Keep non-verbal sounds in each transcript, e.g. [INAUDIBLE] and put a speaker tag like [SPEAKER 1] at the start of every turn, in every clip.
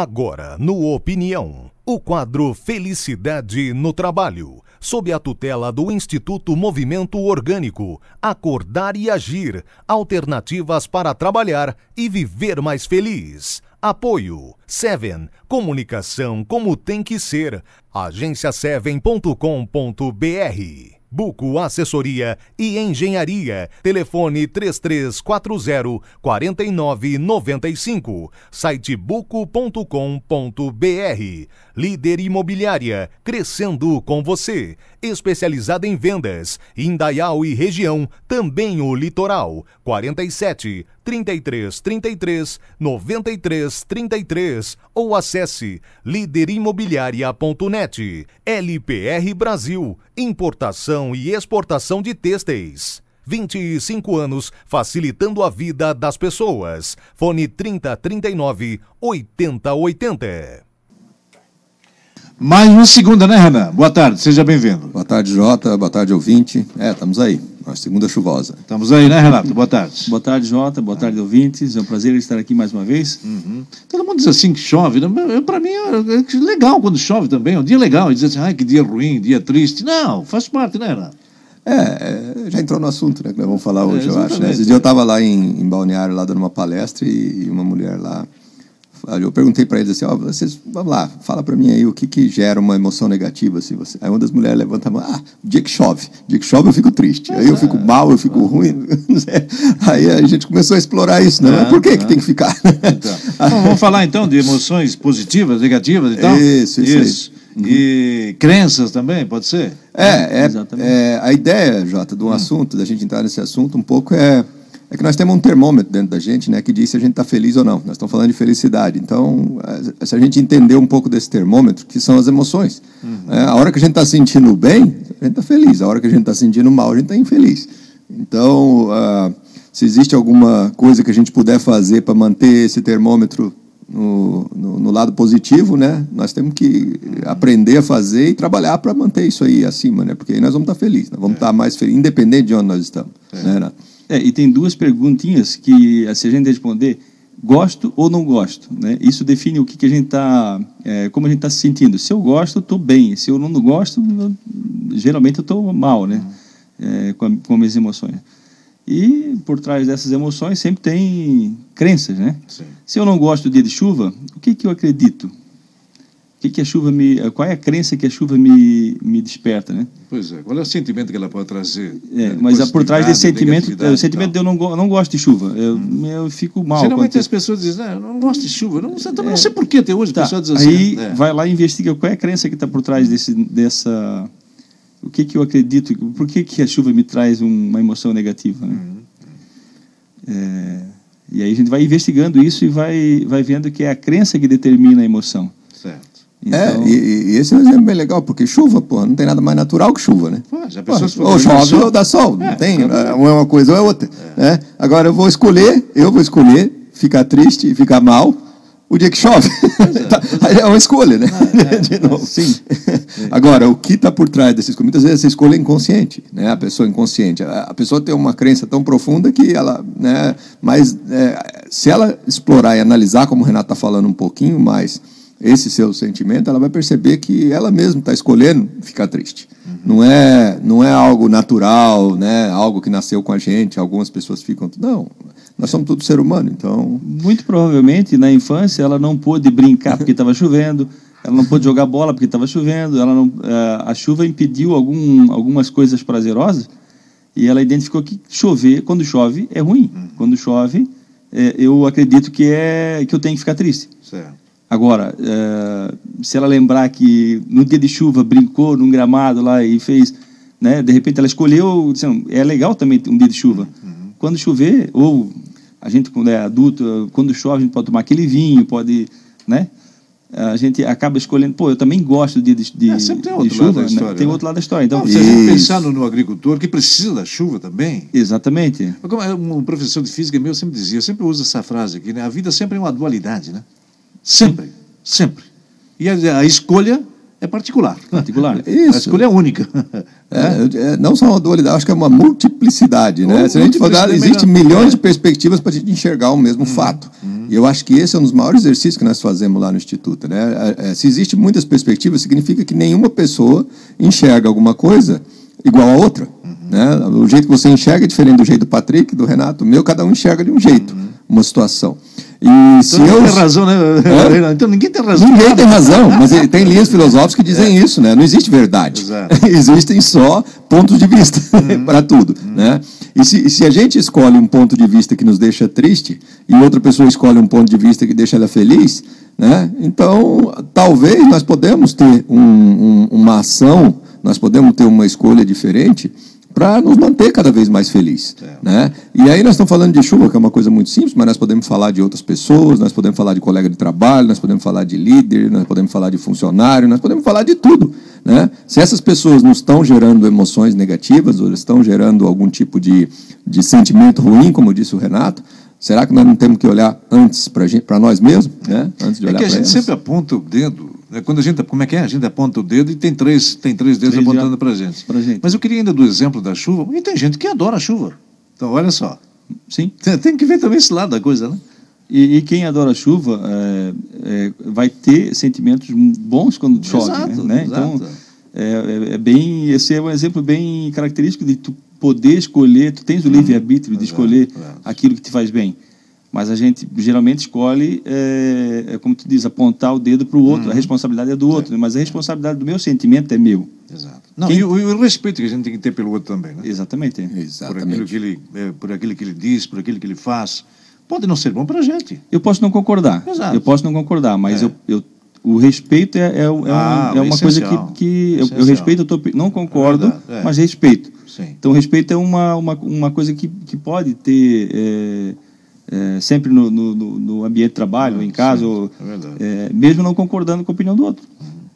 [SPEAKER 1] Agora, no Opinião, o quadro Felicidade no Trabalho, sob a tutela do Instituto Movimento Orgânico, Acordar e Agir, alternativas para trabalhar e viver mais feliz. Apoio Seven, comunicação como tem que ser. agenciaseven.com.br Buco Assessoria e Engenharia. Telefone 3340 4995. Site buco.com.br. Líder Imobiliária, crescendo com você. Especializada em vendas, Indaial e região, também o litoral. 47 33 33 93 33 ou acesse líderimobiliaria.net. LPR Brasil, importação e exportação de têxteis. 25 anos facilitando a vida das pessoas. Fone 3039 8080.
[SPEAKER 2] Mais uma segunda, né, Renan? Boa tarde, seja bem-vindo.
[SPEAKER 3] Boa tarde, Jota. Boa tarde, ouvinte. É, estamos aí. Uma segunda chuvosa.
[SPEAKER 2] Estamos aí, né, Renato? Boa tarde.
[SPEAKER 4] Boa tarde, Jota. Boa tarde, ouvintes. É um prazer estar aqui mais uma vez.
[SPEAKER 2] Uhum. Todo mundo diz assim que chove. Né? Para mim é legal quando chove também. É um dia legal. Diz assim, ai, que dia ruim, dia triste. Não, faz parte, né, Renato?
[SPEAKER 3] É, é, já entrou no assunto, né, que nós vamos falar hoje, é, eu acho. Né? Esse dia eu estava lá em, em Balneário, lá dando uma palestra, e, e uma mulher lá eu perguntei para eles assim, ó, vocês, vamos lá, fala para mim aí o que, que gera uma emoção negativa. Assim, você... Aí uma das mulheres levanta a mão, ah, dia que chove. Dia que chove eu fico triste. Aí eu fico é. mal, eu fico ruim. [LAUGHS] aí a gente começou a explorar isso, né? Por que, que tem que ficar?
[SPEAKER 2] Então. [LAUGHS] Vamos falar então de emoções positivas, negativas e tal?
[SPEAKER 3] Isso, isso. isso.
[SPEAKER 2] Uhum. E crenças também, pode ser?
[SPEAKER 3] É, é, é, a ideia, Jota, do hum. assunto, da gente entrar nesse assunto um pouco é é que nós temos um termômetro dentro da gente, né, que diz se a gente está feliz ou não. Nós estamos falando de felicidade. Então, eh, se a gente entender um pouco desse termômetro, que são as emoções. Uhum. É, a hora que a gente está sentindo bem, a gente está feliz. A hora que a gente está sentindo mal, a gente está infeliz. Então, uh, se existe alguma coisa que a gente puder fazer para manter esse termômetro no, no, no, lado positivo, né? Nós temos que aprender a fazer e trabalhar para manter isso aí acima, né? Porque aí nós vamos estar tá felizes, nós vamos estar é. tá mais felizes, independente de onde nós estamos. É. Né, Renato?
[SPEAKER 4] É, e tem duas perguntinhas que, se a gente responder, gosto ou não gosto, né? Isso define o que, que a gente está, é, como a gente está se sentindo. Se eu gosto, estou bem. Se eu não gosto, eu, geralmente eu estou mal, né? É, com, a, com as minhas emoções. E por trás dessas emoções sempre tem crenças, né? Sim. Se eu não gosto do dia de chuva, o que, que eu acredito? Que, que a chuva me. Qual é a crença que a chuva me, me desperta, né?
[SPEAKER 2] Pois é, qual é o sentimento que ela pode trazer?
[SPEAKER 4] É, né? mas por trás desse sentimento, é, o sentimento de eu não, não gosto de chuva. Eu, hum. eu fico mal.
[SPEAKER 2] Geralmente as pessoas dizem, ah, eu não gosto de chuva. Não, você, é, não sei por que até hoje tá, pessoas dizem
[SPEAKER 4] assim. Aí é. vai lá e investiga qual é a crença que está por trás desse, dessa. O que, que eu acredito? Por que, que a chuva me traz uma emoção negativa? Né? Hum. É, e aí a gente vai investigando isso e vai, vai vendo que é a crença que determina a emoção.
[SPEAKER 3] É, então... É, e, e, esse é um exemplo bem legal, porque chuva, pô, não tem nada mais natural que chuva, né? Pô, já pensou pô, ou chove ou dá sol, é, não tem, é uma coisa ou é outra. É. Né? Agora eu vou escolher, eu vou escolher ficar triste e ficar mal o dia que chove. [LAUGHS] É, é uma escolha, né? Ah, é, [LAUGHS] De novo. Sim. [LAUGHS] Agora, o que está por trás dessa escolha? Muitas vezes essa escolha é inconsciente, né? A pessoa inconsciente. A pessoa tem uma crença tão profunda que ela, né? Mas é, se ela explorar e analisar, como o Renato está falando um pouquinho mais, esse seu sentimento, ela vai perceber que ela mesma está escolhendo ficar triste. Uhum. Não é não é algo natural, né? Algo que nasceu com a gente. Algumas pessoas ficam não. Nós somos todos ser humano, então.
[SPEAKER 4] Muito provavelmente na infância ela não pôde brincar porque estava chovendo. Ela não pôde jogar bola porque estava chovendo. Ela não, eh, a chuva impediu algum, algumas coisas prazerosas e ela identificou que chover, quando chove, é ruim. Uhum. Quando chove, é, eu acredito que é que eu tenho que ficar triste. Certo. Agora, é, se ela lembrar que no dia de chuva brincou num gramado lá e fez, né, de repente ela escolheu, assim, é legal também um dia de chuva. Uhum. Quando chover, ou a gente quando é adulto, quando chove a gente pode tomar aquele vinho, pode, né? A gente acaba escolhendo, pô, eu também gosto de, de, é,
[SPEAKER 2] sempre tem outro chuva, lado da né? história.
[SPEAKER 4] Né? Tem outro lado da história. Então,
[SPEAKER 2] Não, você tem pensar no, no, agricultor que precisa da chuva também.
[SPEAKER 4] Exatamente.
[SPEAKER 2] Um professor de física meu sempre dizia, eu sempre uso essa frase aqui, né? A vida sempre é uma dualidade, né? Sempre, sempre. E a, a escolha é particular. [LAUGHS]
[SPEAKER 4] Particular.
[SPEAKER 2] Isso. A escolha é única. [LAUGHS]
[SPEAKER 3] É, é, não só uma dualidade, acho que é uma multiplicidade. Né? Se a gente for dar, existem milhões é. de perspectivas para a gente enxergar o mesmo hum, fato. Hum. E eu acho que esse é um dos maiores exercícios que nós fazemos lá no Instituto. Né? É, é, se existe muitas perspectivas, significa que nenhuma pessoa enxerga alguma coisa igual a outra. Uhum. Né? O jeito que você enxerga é diferente do jeito do Patrick, do Renato, o meu, cada um enxerga de um jeito uhum. uma situação.
[SPEAKER 2] E então se eu... tem razão, né? É? [LAUGHS]
[SPEAKER 3] Então ninguém tem razão. Ninguém tem razão, [LAUGHS] mas tem linhas filosóficas que dizem é. isso, né? Não existe verdade. [LAUGHS] Existem só pontos de vista uhum. para tudo, uhum. né? E se, se a gente escolhe um ponto de vista que nos deixa triste e outra pessoa escolhe um ponto de vista que deixa ela feliz, né? Então talvez nós podemos ter um, um, uma ação, nós podemos ter uma escolha diferente para nos manter cada vez mais felizes. É. Né? E aí nós estamos falando de chuva, que é uma coisa muito simples, mas nós podemos falar de outras pessoas, nós podemos falar de colega de trabalho, nós podemos falar de líder, nós podemos falar de funcionário, nós podemos falar de tudo. Né? Se essas pessoas não estão gerando emoções negativas, ou estão gerando algum tipo de, de sentimento ruim, como disse o Renato, será que nós não temos que olhar antes para nós mesmos? Né? Antes
[SPEAKER 2] de olhar é que a gente elas? sempre aponta o dedo é quando a gente, como é que é? A gente aponta o dedo e tem três, tem três dedos três apontando para a gente. gente. Mas eu queria ainda do exemplo da chuva. E tem gente que adora a chuva. Então, olha só.
[SPEAKER 4] Sim.
[SPEAKER 2] Tem, tem que ver também esse lado da coisa, né?
[SPEAKER 4] E, e quem adora a chuva é, é, vai ter sentimentos bons quando chove, exato, né? Então, exato. Então, é, é, bem, esse é um exemplo bem característico de tu poder escolher, tu tens o livre-arbítrio de escolher aquilo que te faz bem. Mas a gente geralmente escolhe, é, é como tu diz, apontar o dedo para o outro. Uhum. A responsabilidade é do outro, né? mas a responsabilidade do meu sentimento é meu.
[SPEAKER 2] Exato. Não, Quem... e, o, e, o, respeito que a gente tem que ter pelo outro também. Né?
[SPEAKER 4] Exatamente.
[SPEAKER 2] Exatamente. Por aquilo, que ele, é, por aquilo que ele diz, por aquilo que ele faz. Pode não ser bom para a gente.
[SPEAKER 4] Eu posso não concordar. Exato. Eu posso não concordar, mas é. eu, eu, o respeito é, é, é, ah, um, é uma coisa que, que eu, eu, respeito, eu tô, não concordo, é mas respeito. Sim. Então, respeito é uma, uma, uma coisa que, que pode ter é, é, sempre no, no, no, ambiente de trabalho, em casa, sim, ou, é, mesmo não concordando com a opinião do outro.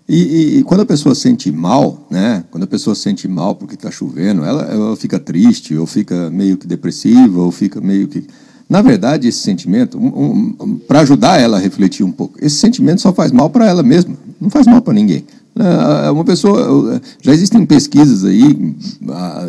[SPEAKER 3] E, e, e, quando a pessoa sente mal, né? Quando a pessoa sente mal porque está chovendo, ela, ela fica triste, ou fica meio que depressiva, ou fica meio que. Na verdade, esse sentimento, um, um, para ajudar ela a refletir um pouco, esse sentimento só faz mal para ela mesma, não faz mal para ninguém. É, uma pessoa. Já existem pesquisas aí,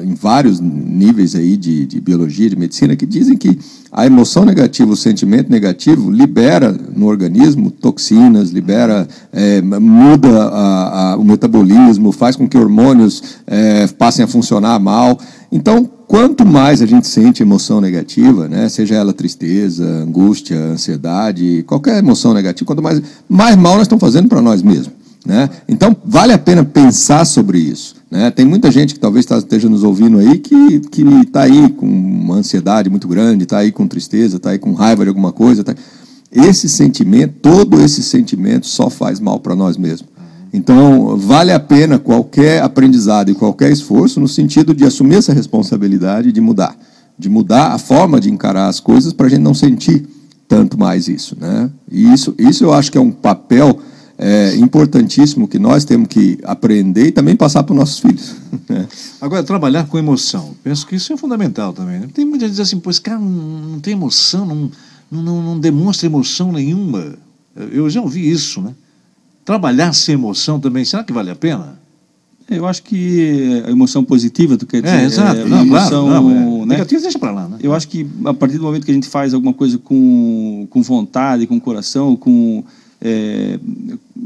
[SPEAKER 3] em vários níveis aí de, de biologia, de medicina, que dizem que a emoção negativa, o sentimento negativo, libera no organismo toxinas, libera, é, muda a, a, o metabolismo, faz com que hormônios é, passem a funcionar mal. Então, quanto mais a gente sente emoção negativa, né, seja ela tristeza, angústia, ansiedade, qualquer emoção negativa, quanto mais, mais mal nós estamos fazendo para nós mesmos. Né? Então, vale a pena pensar sobre isso. Né? Tem muita gente que talvez tá, esteja nos ouvindo aí que está aí com uma ansiedade muito grande, está aí com tristeza, está aí com raiva de alguma coisa. Tá... Esse sentimento, todo esse sentimento só faz mal para nós mesmos. Então, vale a pena qualquer aprendizado e qualquer esforço no sentido de assumir essa responsabilidade de mudar. De mudar a forma de encarar as coisas para a gente não sentir tanto mais isso. Né? E isso, isso eu acho que é um papel é, importantíssimo que nós temos que aprender e também passar para os nossos filhos. [LAUGHS]
[SPEAKER 2] Né? Agora, trabalhar com emoção. Penso que isso é fundamental também. Né? Tem muita gente que diz assim, pois, cara, não, não tem emoção, não, não, não demonstra emoção nenhuma. Eu já ouvi isso, né? Trabalhar sem emoção também, será que vale a pena?
[SPEAKER 4] Eu acho que a emoção positiva, tu quer dizer?
[SPEAKER 2] É, exato. É, não, emoção, claro, não, é. né? Negativa deixa para lá, né?
[SPEAKER 4] Eu acho que a partir do momento que a gente faz alguma coisa com, com vontade, com coração, com é,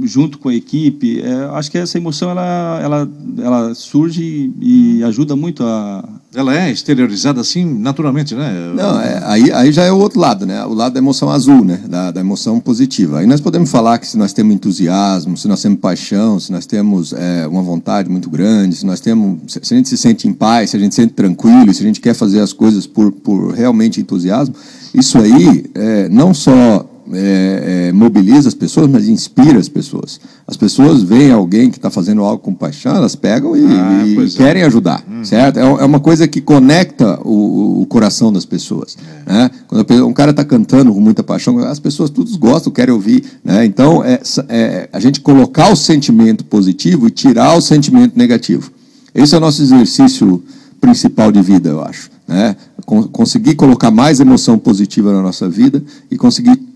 [SPEAKER 4] junto com a equipe, é, acho que essa emoção ela, ela, ela surge e ajuda muito a.
[SPEAKER 2] Ela é exteriorizada assim naturalmente, né?
[SPEAKER 3] Não, é, aí, aí já é o outro lado, né? O lado da emoção azul, né? Da, da emoção positiva. Aí nós podemos falar que se nós temos entusiasmo, se nós temos paixão, se nós temos é, uma vontade muito grande, se nós temos, se a gente se sente em paz, se a gente se sente tranquilo, se a gente quer fazer as coisas por, por realmente entusiasmo, isso aí é, não só é, é, mobiliza as pessoas, mas inspira as pessoas. As pessoas veem alguém que está fazendo algo com paixão, elas pegam e, ah, e é. querem ajudar, hum. certo? É, é, uma coisa que conecta o, o coração das pessoas. É. Né? Quando um cara está cantando com muita paixão, as pessoas todos gostam, querem ouvir. Né? Então, é, é, a gente colocar o sentimento positivo e tirar o sentimento negativo. Esse é o nosso exercício principal de vida, eu acho. Né? Conseguir colocar mais emoção positiva na nossa vida e conseguir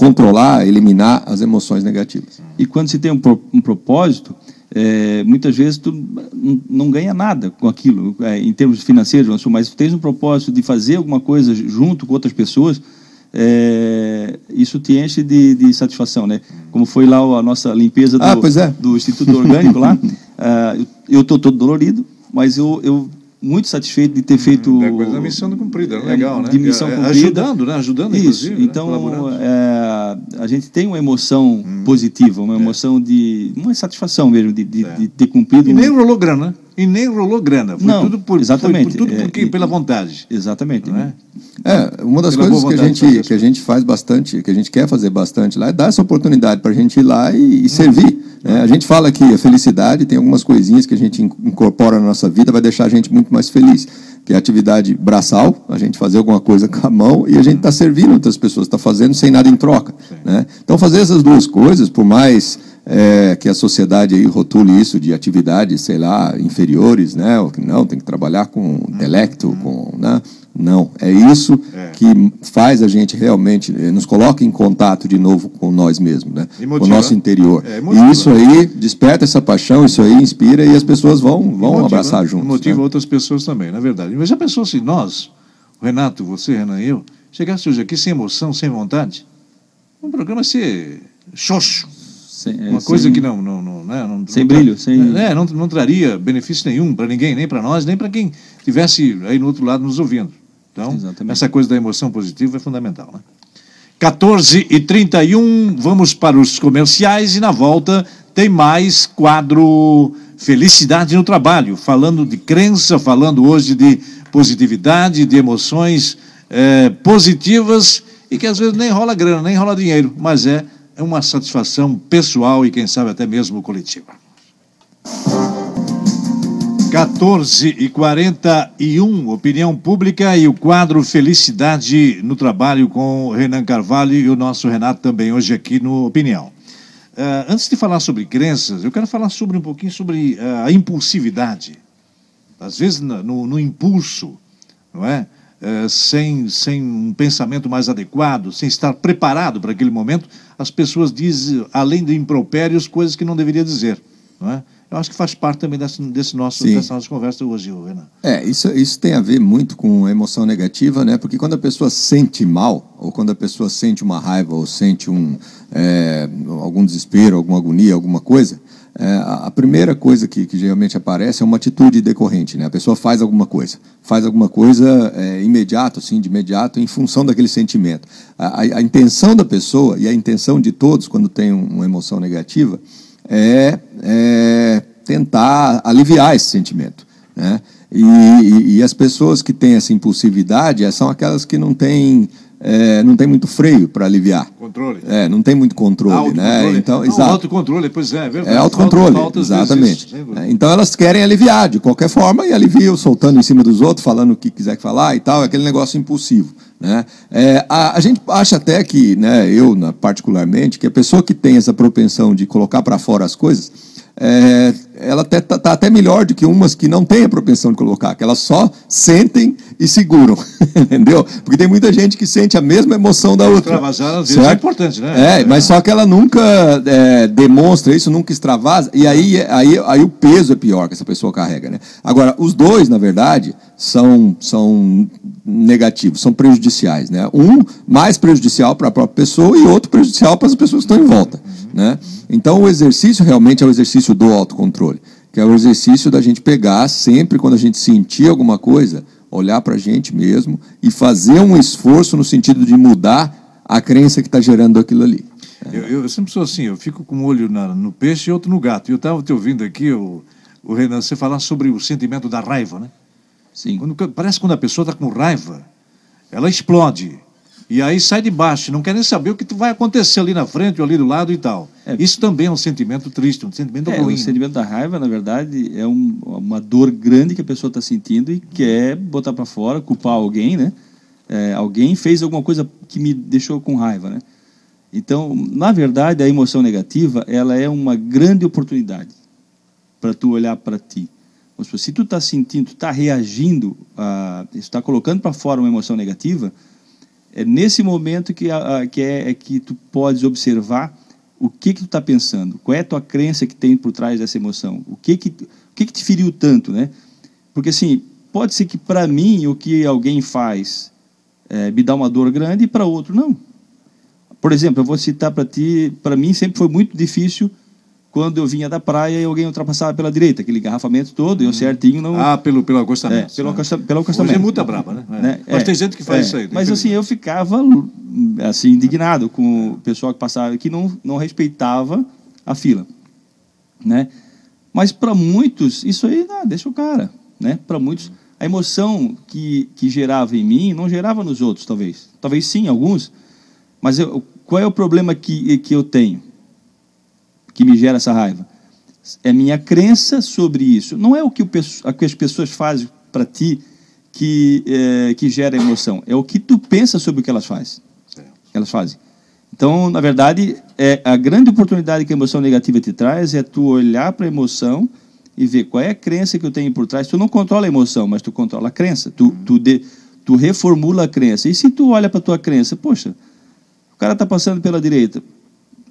[SPEAKER 3] controlar, eliminar as emoções negativas.
[SPEAKER 4] E quando se tem um, pro, um propósito, é, muitas vezes tu não ganha nada com aquilo, é, em termos financeiros, mas tu tens um propósito de fazer alguma coisa junto com outras pessoas, é, isso te enche de, de, satisfação, né? Como foi lá a nossa limpeza do,
[SPEAKER 3] ah,
[SPEAKER 4] do Instituto Orgânico lá, uh, [LAUGHS] eu estou todo dolorido, mas eu, eu muito satisfeito de ter hum, feito.
[SPEAKER 2] É coisa da missão cumprida, é legal, né?
[SPEAKER 4] De missão
[SPEAKER 2] é,
[SPEAKER 4] cumprida.
[SPEAKER 2] Ajudando, né? Ajudando,
[SPEAKER 4] Isso. Né? Então, é, a gente tem uma emoção hum. positiva, uma é. emoção de. uma satisfação mesmo de, de, de ter cumprido.
[SPEAKER 2] E nem rolou grana, né? E nem rolou grana. Foi
[SPEAKER 4] Não,
[SPEAKER 2] tudo por,
[SPEAKER 4] exatamente.
[SPEAKER 2] Foi por tudo porque, pela vontade.
[SPEAKER 4] Exatamente.
[SPEAKER 3] Né? É, uma das Pela coisas que a, gente, que a gente faz bastante, que a gente quer fazer bastante lá, é dar essa oportunidade para a gente ir lá e, e servir. Né? A gente fala que a felicidade tem algumas coisinhas que a gente incorpora na nossa vida, vai deixar a gente muito mais feliz. Que é a atividade braçal, a gente fazer alguma coisa com a mão e a gente está servindo outras pessoas, está fazendo sem nada em troca. Né? Então, fazer essas duas coisas, por mais é, que a sociedade aí rotule isso de atividades, sei lá, inferiores, né? Não, tem que trabalhar com intelecto, com, né? Não, é isso é. que faz a gente realmente, eh, nos coloca em contato de novo com nós mesmos, né? com o nosso interior. É, e isso aí desperta essa paixão, isso aí inspira e as pessoas vão, vão motiva, abraçar juntos.
[SPEAKER 2] Motiva
[SPEAKER 3] né?
[SPEAKER 2] outras pessoas também, na é verdade. Mas já pensou se nós, Renato, você, Renan e eu, chegasse hoje aqui sem emoção, sem vontade? Um programa ser xoxo sem, é, uma coisa sem, que não, não, não, né, não
[SPEAKER 4] sem não, brilho, sem
[SPEAKER 2] é, não, não traria benefício nenhum para ninguém, nem para nós, nem para quem tivesse aí no outro lado nos ouvindo. Então, Exatamente. essa coisa da emoção positiva é fundamental. Né? 14 e 31, vamos para os comerciais e na volta tem mais quadro Felicidade no Trabalho, falando de crença, falando hoje de positividade, de emoções é, positivas e que às vezes nem rola grana, nem rola dinheiro, mas é é uma satisfação pessoal e, quem sabe, até mesmo coletiva. 14 e 41, opinião pública e o quadro Felicidade no Trabalho com Renan Carvalho e o nosso Renato também hoje aqui no Opinião. Uh, antes de falar sobre crenças, eu quero falar sobre um pouquinho sobre uh, a impulsividade. Às vezes, no, no impulso, não é? Eh, sem, sem um pensamento mais adequado, sem estar preparado para aquele momento, as pessoas dizem, além de impropérios, coisas que não deveria dizer. Não é? Eu acho que faz parte também desse, desse nosso, dessa nossa conversa hoje, Renan.
[SPEAKER 3] É, isso, isso tem a ver muito com emoção negativa, né? Porque quando a pessoa sente mal, ou quando a pessoa sente uma raiva, ou sente um, é, algum desespero, alguma agonia, alguma coisa, é, a primeira coisa que, que, geralmente aparece é uma atitude decorrente, né? A pessoa faz alguma coisa, faz alguma coisa é, imediato, assim, de imediato, em função daquele sentimento. A, a, a, intenção da pessoa e a intenção de todos quando tem uma emoção negativa é, é tentar aliviar esse sentimento, né? E, e, e, as pessoas que têm essa impulsividade são aquelas que não têm é, não tem muito freio para aliviar.
[SPEAKER 2] Controle.
[SPEAKER 3] É, não tem muito controle, né? Então,
[SPEAKER 2] não, exato. Autocontrole, pois é, é verdade.
[SPEAKER 3] É autocontrole, exatamente. É, então elas querem aliviar de qualquer forma e aliviam soltando em cima dos outros, falando o que quiser falar e tal, aquele negócio impulsivo. Né? É, a, a, gente acha até que, né, eu particularmente, que a pessoa que tem essa propensão de colocar para fora as coisas, é, ela está tá até melhor do que umas que não têm a propensão de colocar, que elas só sentem e seguram, [LAUGHS] entendeu? Porque tem muita gente que sente a mesma emoção da outra.
[SPEAKER 2] Extravasar às vezes é importante,
[SPEAKER 3] né? É, mas só que ela nunca é, demonstra isso, nunca extravasa, e aí, aí, aí o peso é pior que essa pessoa carrega, né? Agora, os dois, na verdade, são, são negativos, são prejudiciais, né? Um mais prejudicial para a própria pessoa e outro prejudicial para as pessoas que estão em volta, né? Então, o exercício realmente é o exercício do autocontrole, que é o exercício da gente pegar sempre quando a gente sentir alguma coisa, olhar para a gente mesmo e fazer um esforço no sentido de mudar a crença que está gerando aquilo ali.
[SPEAKER 2] Eu, eu, sempre sou assim, eu fico com um olho na, no peixe e outro no gato. E eu estava te ouvindo aqui, o, o Renan, você falar sobre o sentimento da raiva, né?
[SPEAKER 3] Sim.
[SPEAKER 2] Quando, parece que quando a pessoa está com raiva, ela explode. E aí sai de baixo, não quer nem saber o que vai acontecer ali na frente ou ali do lado e tal. É, Isso também é um sentimento triste, um sentimento
[SPEAKER 4] é,
[SPEAKER 2] ruim.
[SPEAKER 4] O sentimento da raiva, na verdade, é um, uma dor grande que a pessoa está sentindo e quer botar para fora, culpar alguém, né? É, alguém fez alguma coisa que me deixou com raiva, né? Então, na verdade, a emoção negativa, ela é uma grande oportunidade para tu olhar para ti. Se tu está sentindo, está reagindo, está colocando para fora uma emoção negativa, é nesse momento que, a, que, é, é, que tu podes observar o que que tu está pensando, qual é a tua crença que tem por trás dessa emoção, o que que, o que, que te feriu tanto, né? Porque assim, pode ser que para mim o que alguém faz é, me dá uma dor grande e para outro não. Por exemplo, eu vou citar para ti, para mim sempre foi muito difícil quando eu vinha da praia e alguém ultrapassava pela direita, aquele engarrafamento todo, eu certinho não...
[SPEAKER 2] Ah, pelo, pelo acostamento.
[SPEAKER 4] É, pelo, acosta, pelo acostamento.
[SPEAKER 2] Hoje é multa braba, né? É. né? Mas é, tem gente que faz é, isso aí.
[SPEAKER 4] Mas assim, eu ficava assim, indignado com o pessoal que passava, que não, não respeitava a fila, né? Mas para muitos, isso aí, não, deixa o cara, né? Para muitos, a emoção que, que gerava em mim não gerava nos outros, talvez. Talvez sim, alguns. Mas eu, qual é o problema que, que eu tenho? Que me gera essa raiva. É minha crença sobre isso. Não é o que, o, o que as pessoas fazem para ti que, é, que gera emoção. É o que tu pensa sobre o que elas fazem. Elas fazem. Então, na verdade, é a grande oportunidade que a emoção negativa te traz é tu olhar para a emoção e ver qual é a crença que eu tenho por trás. Tu não controla a emoção, mas tu controla a crença. Tu, tu, de, tu reformula a crença. E se tu olha para a tua crença, poxa, o cara está passando pela direita,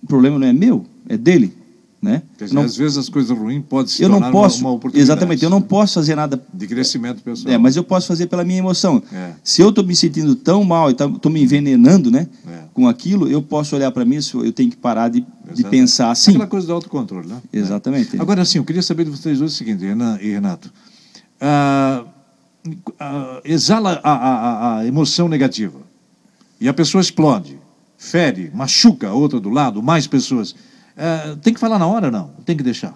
[SPEAKER 4] o problema não é meu, é dele. Né?
[SPEAKER 2] Dizer, não, às vezes as coisas ruins podem se eu não posso, uma, uma, oportunidade.
[SPEAKER 4] Exatamente, eu não posso fazer nada
[SPEAKER 2] de crescimento pessoal.
[SPEAKER 4] É, mas eu posso fazer pela minha emoção. É. Se eu estou me sentindo tão mal e estou me envenenando né, é. com aquilo, eu posso olhar para mim eu tenho que parar de, de pensar assim.
[SPEAKER 2] Aquela coisa do autocontrole, né?
[SPEAKER 4] Exatamente.
[SPEAKER 2] É. Agora, assim, eu queria saber de vocês dois o seguinte, Renan e Renato. Ah, ah, exala a, a, a emoção negativa e a pessoa explode, fere, machuca a outra do lado, mais pessoas é, tem que falar na hora, não? Tem que deixar.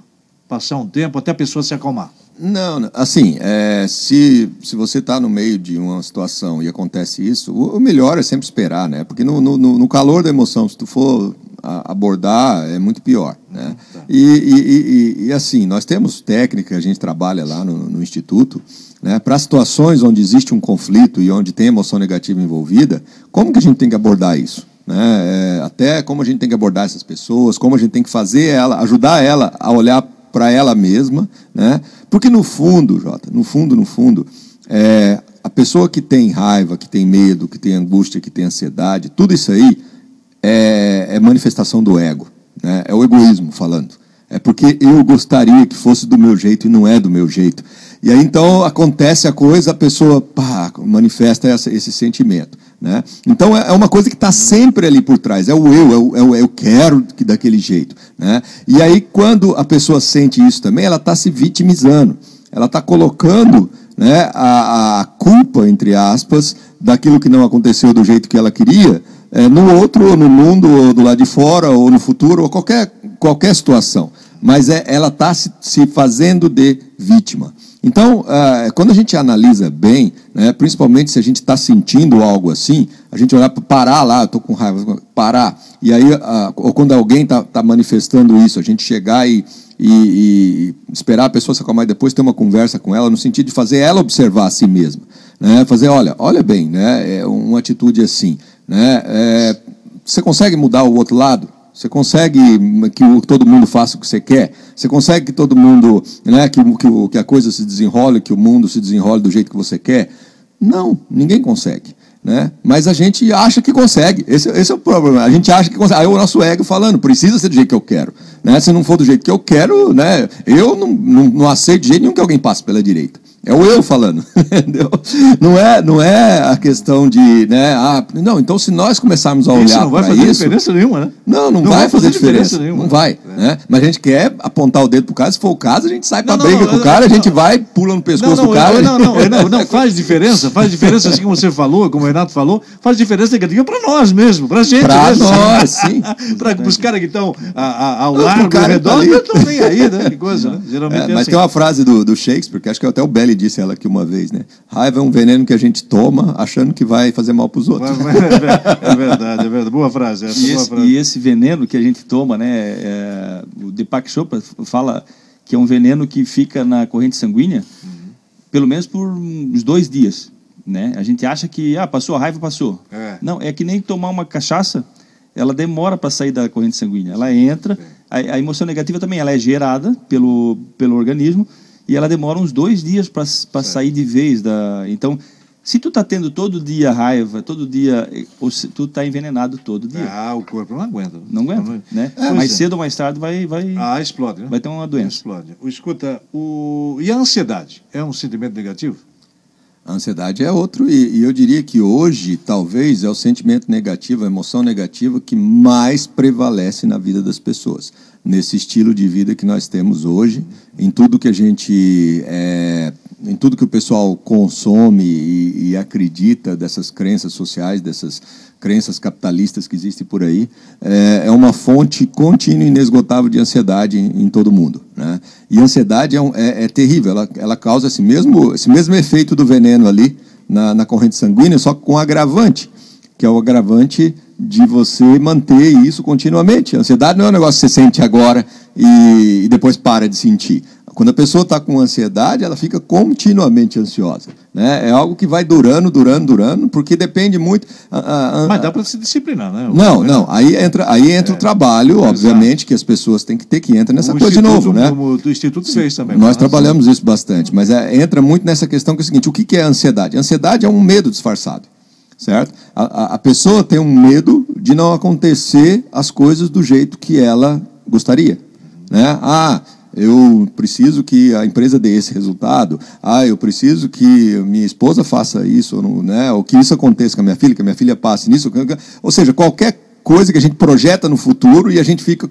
[SPEAKER 2] Passar um tempo até a pessoa se acalmar.
[SPEAKER 3] Não, assim, é, se, se você está no meio de uma situação e acontece isso, o, melhor é sempre esperar, né? Porque no, no, no, calor da emoção, se tu for abordar, é muito pior, né? Tá. E, e, e, e, assim, nós temos técnica, a gente trabalha lá no, no Instituto, né? Para situações onde existe um conflito e onde tem emoção negativa envolvida, como que a gente tem que abordar isso? Né? É, até como a gente tem que abordar essas pessoas, como a gente tem que fazer ela, ajudar ela a olhar para ela mesma, né? Porque no fundo, Jota, no fundo, no fundo, é, a pessoa que tem raiva, que tem medo, que tem angústia, que tem ansiedade, tudo isso aí é, é manifestação do ego, né? É o egoísmo falando. É porque eu gostaria que fosse do meu jeito e não é do meu jeito. E aí então acontece a coisa, a pessoa pá, manifesta essa, esse sentimento. Né? Então é, é uma coisa que está sempre ali por trás, é o eu, é o, é o eu quero que daquele jeito. Né? E aí, quando a pessoa sente isso também, ela está se vitimizando, ela está colocando né, a, a, culpa, entre aspas, daquilo que não aconteceu do jeito que ela queria, é, no outro, ou no mundo, ou do lado de fora, ou no futuro, ou qualquer, qualquer situação. Mas é, ela está se, se fazendo de vítima. Então, uh, quando a gente analisa bem, né, principalmente se a gente está sentindo algo assim, a gente olhar para parar lá, estou com raiva, parar, e aí, ou quando alguém está tá manifestando isso, a gente chegar e, e, e, esperar a pessoa se acalmar e depois ter uma conversa com ela, no sentido de fazer ela observar a si mesma. Né, fazer, olha, olha bem, né, é uma atitude assim. Né, é, você consegue mudar o outro lado? Você consegue que todo mundo faça o que você quer? Você consegue que todo mundo, né, que, que, que a coisa se desenrole, que o mundo se desenrole do jeito que você quer? Não, ninguém consegue. Né? Mas a gente acha que consegue. Esse, esse, é o problema. A gente acha que consegue. Aí o nosso ego falando, precisa ser do jeito que eu quero. Né? Se não for do jeito que eu quero, né? eu não, não, não aceito de jeito nenhum que alguém passe pela direita. É o eu falando, [LAUGHS] entendeu? Não é, não é a questão de, né? Ah, não, então se nós começarmos a olhar isso
[SPEAKER 2] não vai fazer isso, diferença nenhuma, né?
[SPEAKER 3] Não, não, não vai, vai, fazer, fazer diferença, diferença nenhuma. Não vai, é. né? Mas a gente quer apontar o dedo pro cara, se for o caso, a gente sai para briga com o cara, a gente vai, pula no pescoço do cara.
[SPEAKER 2] Não, não, não, não, [LAUGHS] faz diferença, faz diferença assim como você falou, como o Renato falou, faz diferença negativa para nós mesmo, para gente.
[SPEAKER 3] Para nós, sim. [LAUGHS]
[SPEAKER 2] para os caras que estão ao largo, ao redor, não estão nem aí, né? [LAUGHS] Que coisa, né?
[SPEAKER 3] Geralmente é, mas assim. tem uma frase do, do Shakespeare, que acho que até o Belly disse ela aqui uma vez, né? Raiva é um veneno que a gente toma achando que vai fazer mal para os outros.
[SPEAKER 2] É verdade, é verdade. Boa frase. Essa,
[SPEAKER 4] e,
[SPEAKER 2] boa
[SPEAKER 4] esse,
[SPEAKER 2] frase.
[SPEAKER 4] e esse veneno que a gente toma, né? É, o Deepak Chopra fala que é um veneno que fica na corrente sanguínea uhum. pelo menos por uns dois dias. Né? A gente acha que ah, passou a raiva, passou. É. Não, é que nem tomar uma cachaça, ela demora para sair da corrente sanguínea. Ela entra, a, a, emoção negativa também ela é gerada pelo, pelo organismo, e ela demora uns dois dias para sair de vez da. Então, se tu está tendo todo dia raiva, todo dia, ou se tu está envenenado todo dia.
[SPEAKER 2] Ah, o corpo não aguenta.
[SPEAKER 4] Não aguenta, né? É, mais é. cedo ou mais tarde vai, vai.
[SPEAKER 2] Ah, explode, né?
[SPEAKER 4] Vai ter uma doença.
[SPEAKER 2] Explode. Escuta, o... e a ansiedade? É um sentimento negativo?
[SPEAKER 3] A ansiedade é outro, e, e, eu diria que hoje, talvez, é o sentimento negativo, a emoção negativa que mais prevalece na vida das pessoas. Nesse estilo de vida que nós temos hoje, em tudo que a gente. É, em tudo que o pessoal consome e, e acredita dessas crenças sociais, dessas crenças capitalistas que existem por aí, é, é uma fonte contínua e inesgotável de ansiedade em, em todo mundo. Né? E ansiedade é, um, é, é, terrível, ela, ela causa esse mesmo, esse mesmo efeito do veneno ali na, na corrente sanguínea, só com agravante, que é o agravante de você manter isso continuamente. A ansiedade não é um negócio que você sente agora e, e depois para de sentir. Quando a pessoa está com ansiedade, ela fica continuamente ansiosa. Né? É algo que vai durando, durando, durando, porque depende muito.
[SPEAKER 2] Mas dá para se disciplinar, né?
[SPEAKER 3] Não, não. Aí entra, aí entra é. o trabalho, obviamente, Exato. que as pessoas têm que ter que entra nessa o coisa de novo, né?
[SPEAKER 2] Como o Instituto fez também.
[SPEAKER 3] Nós trabalhamos isso bastante, mas é, entra muito nessa questão que é o seguinte: o que, que é ansiedade? Ansiedade é um medo disfarçado, certo? A, a, a pessoa tem um medo de não acontecer as coisas do jeito que ela gostaria, né? Ah eu preciso que a empresa dê esse resultado, ah, eu preciso que minha esposa faça isso, né, ou que isso aconteça com a minha filha, que a minha filha passe nisso, ou seja, qualquer coisa que a gente projeta no futuro e a gente fica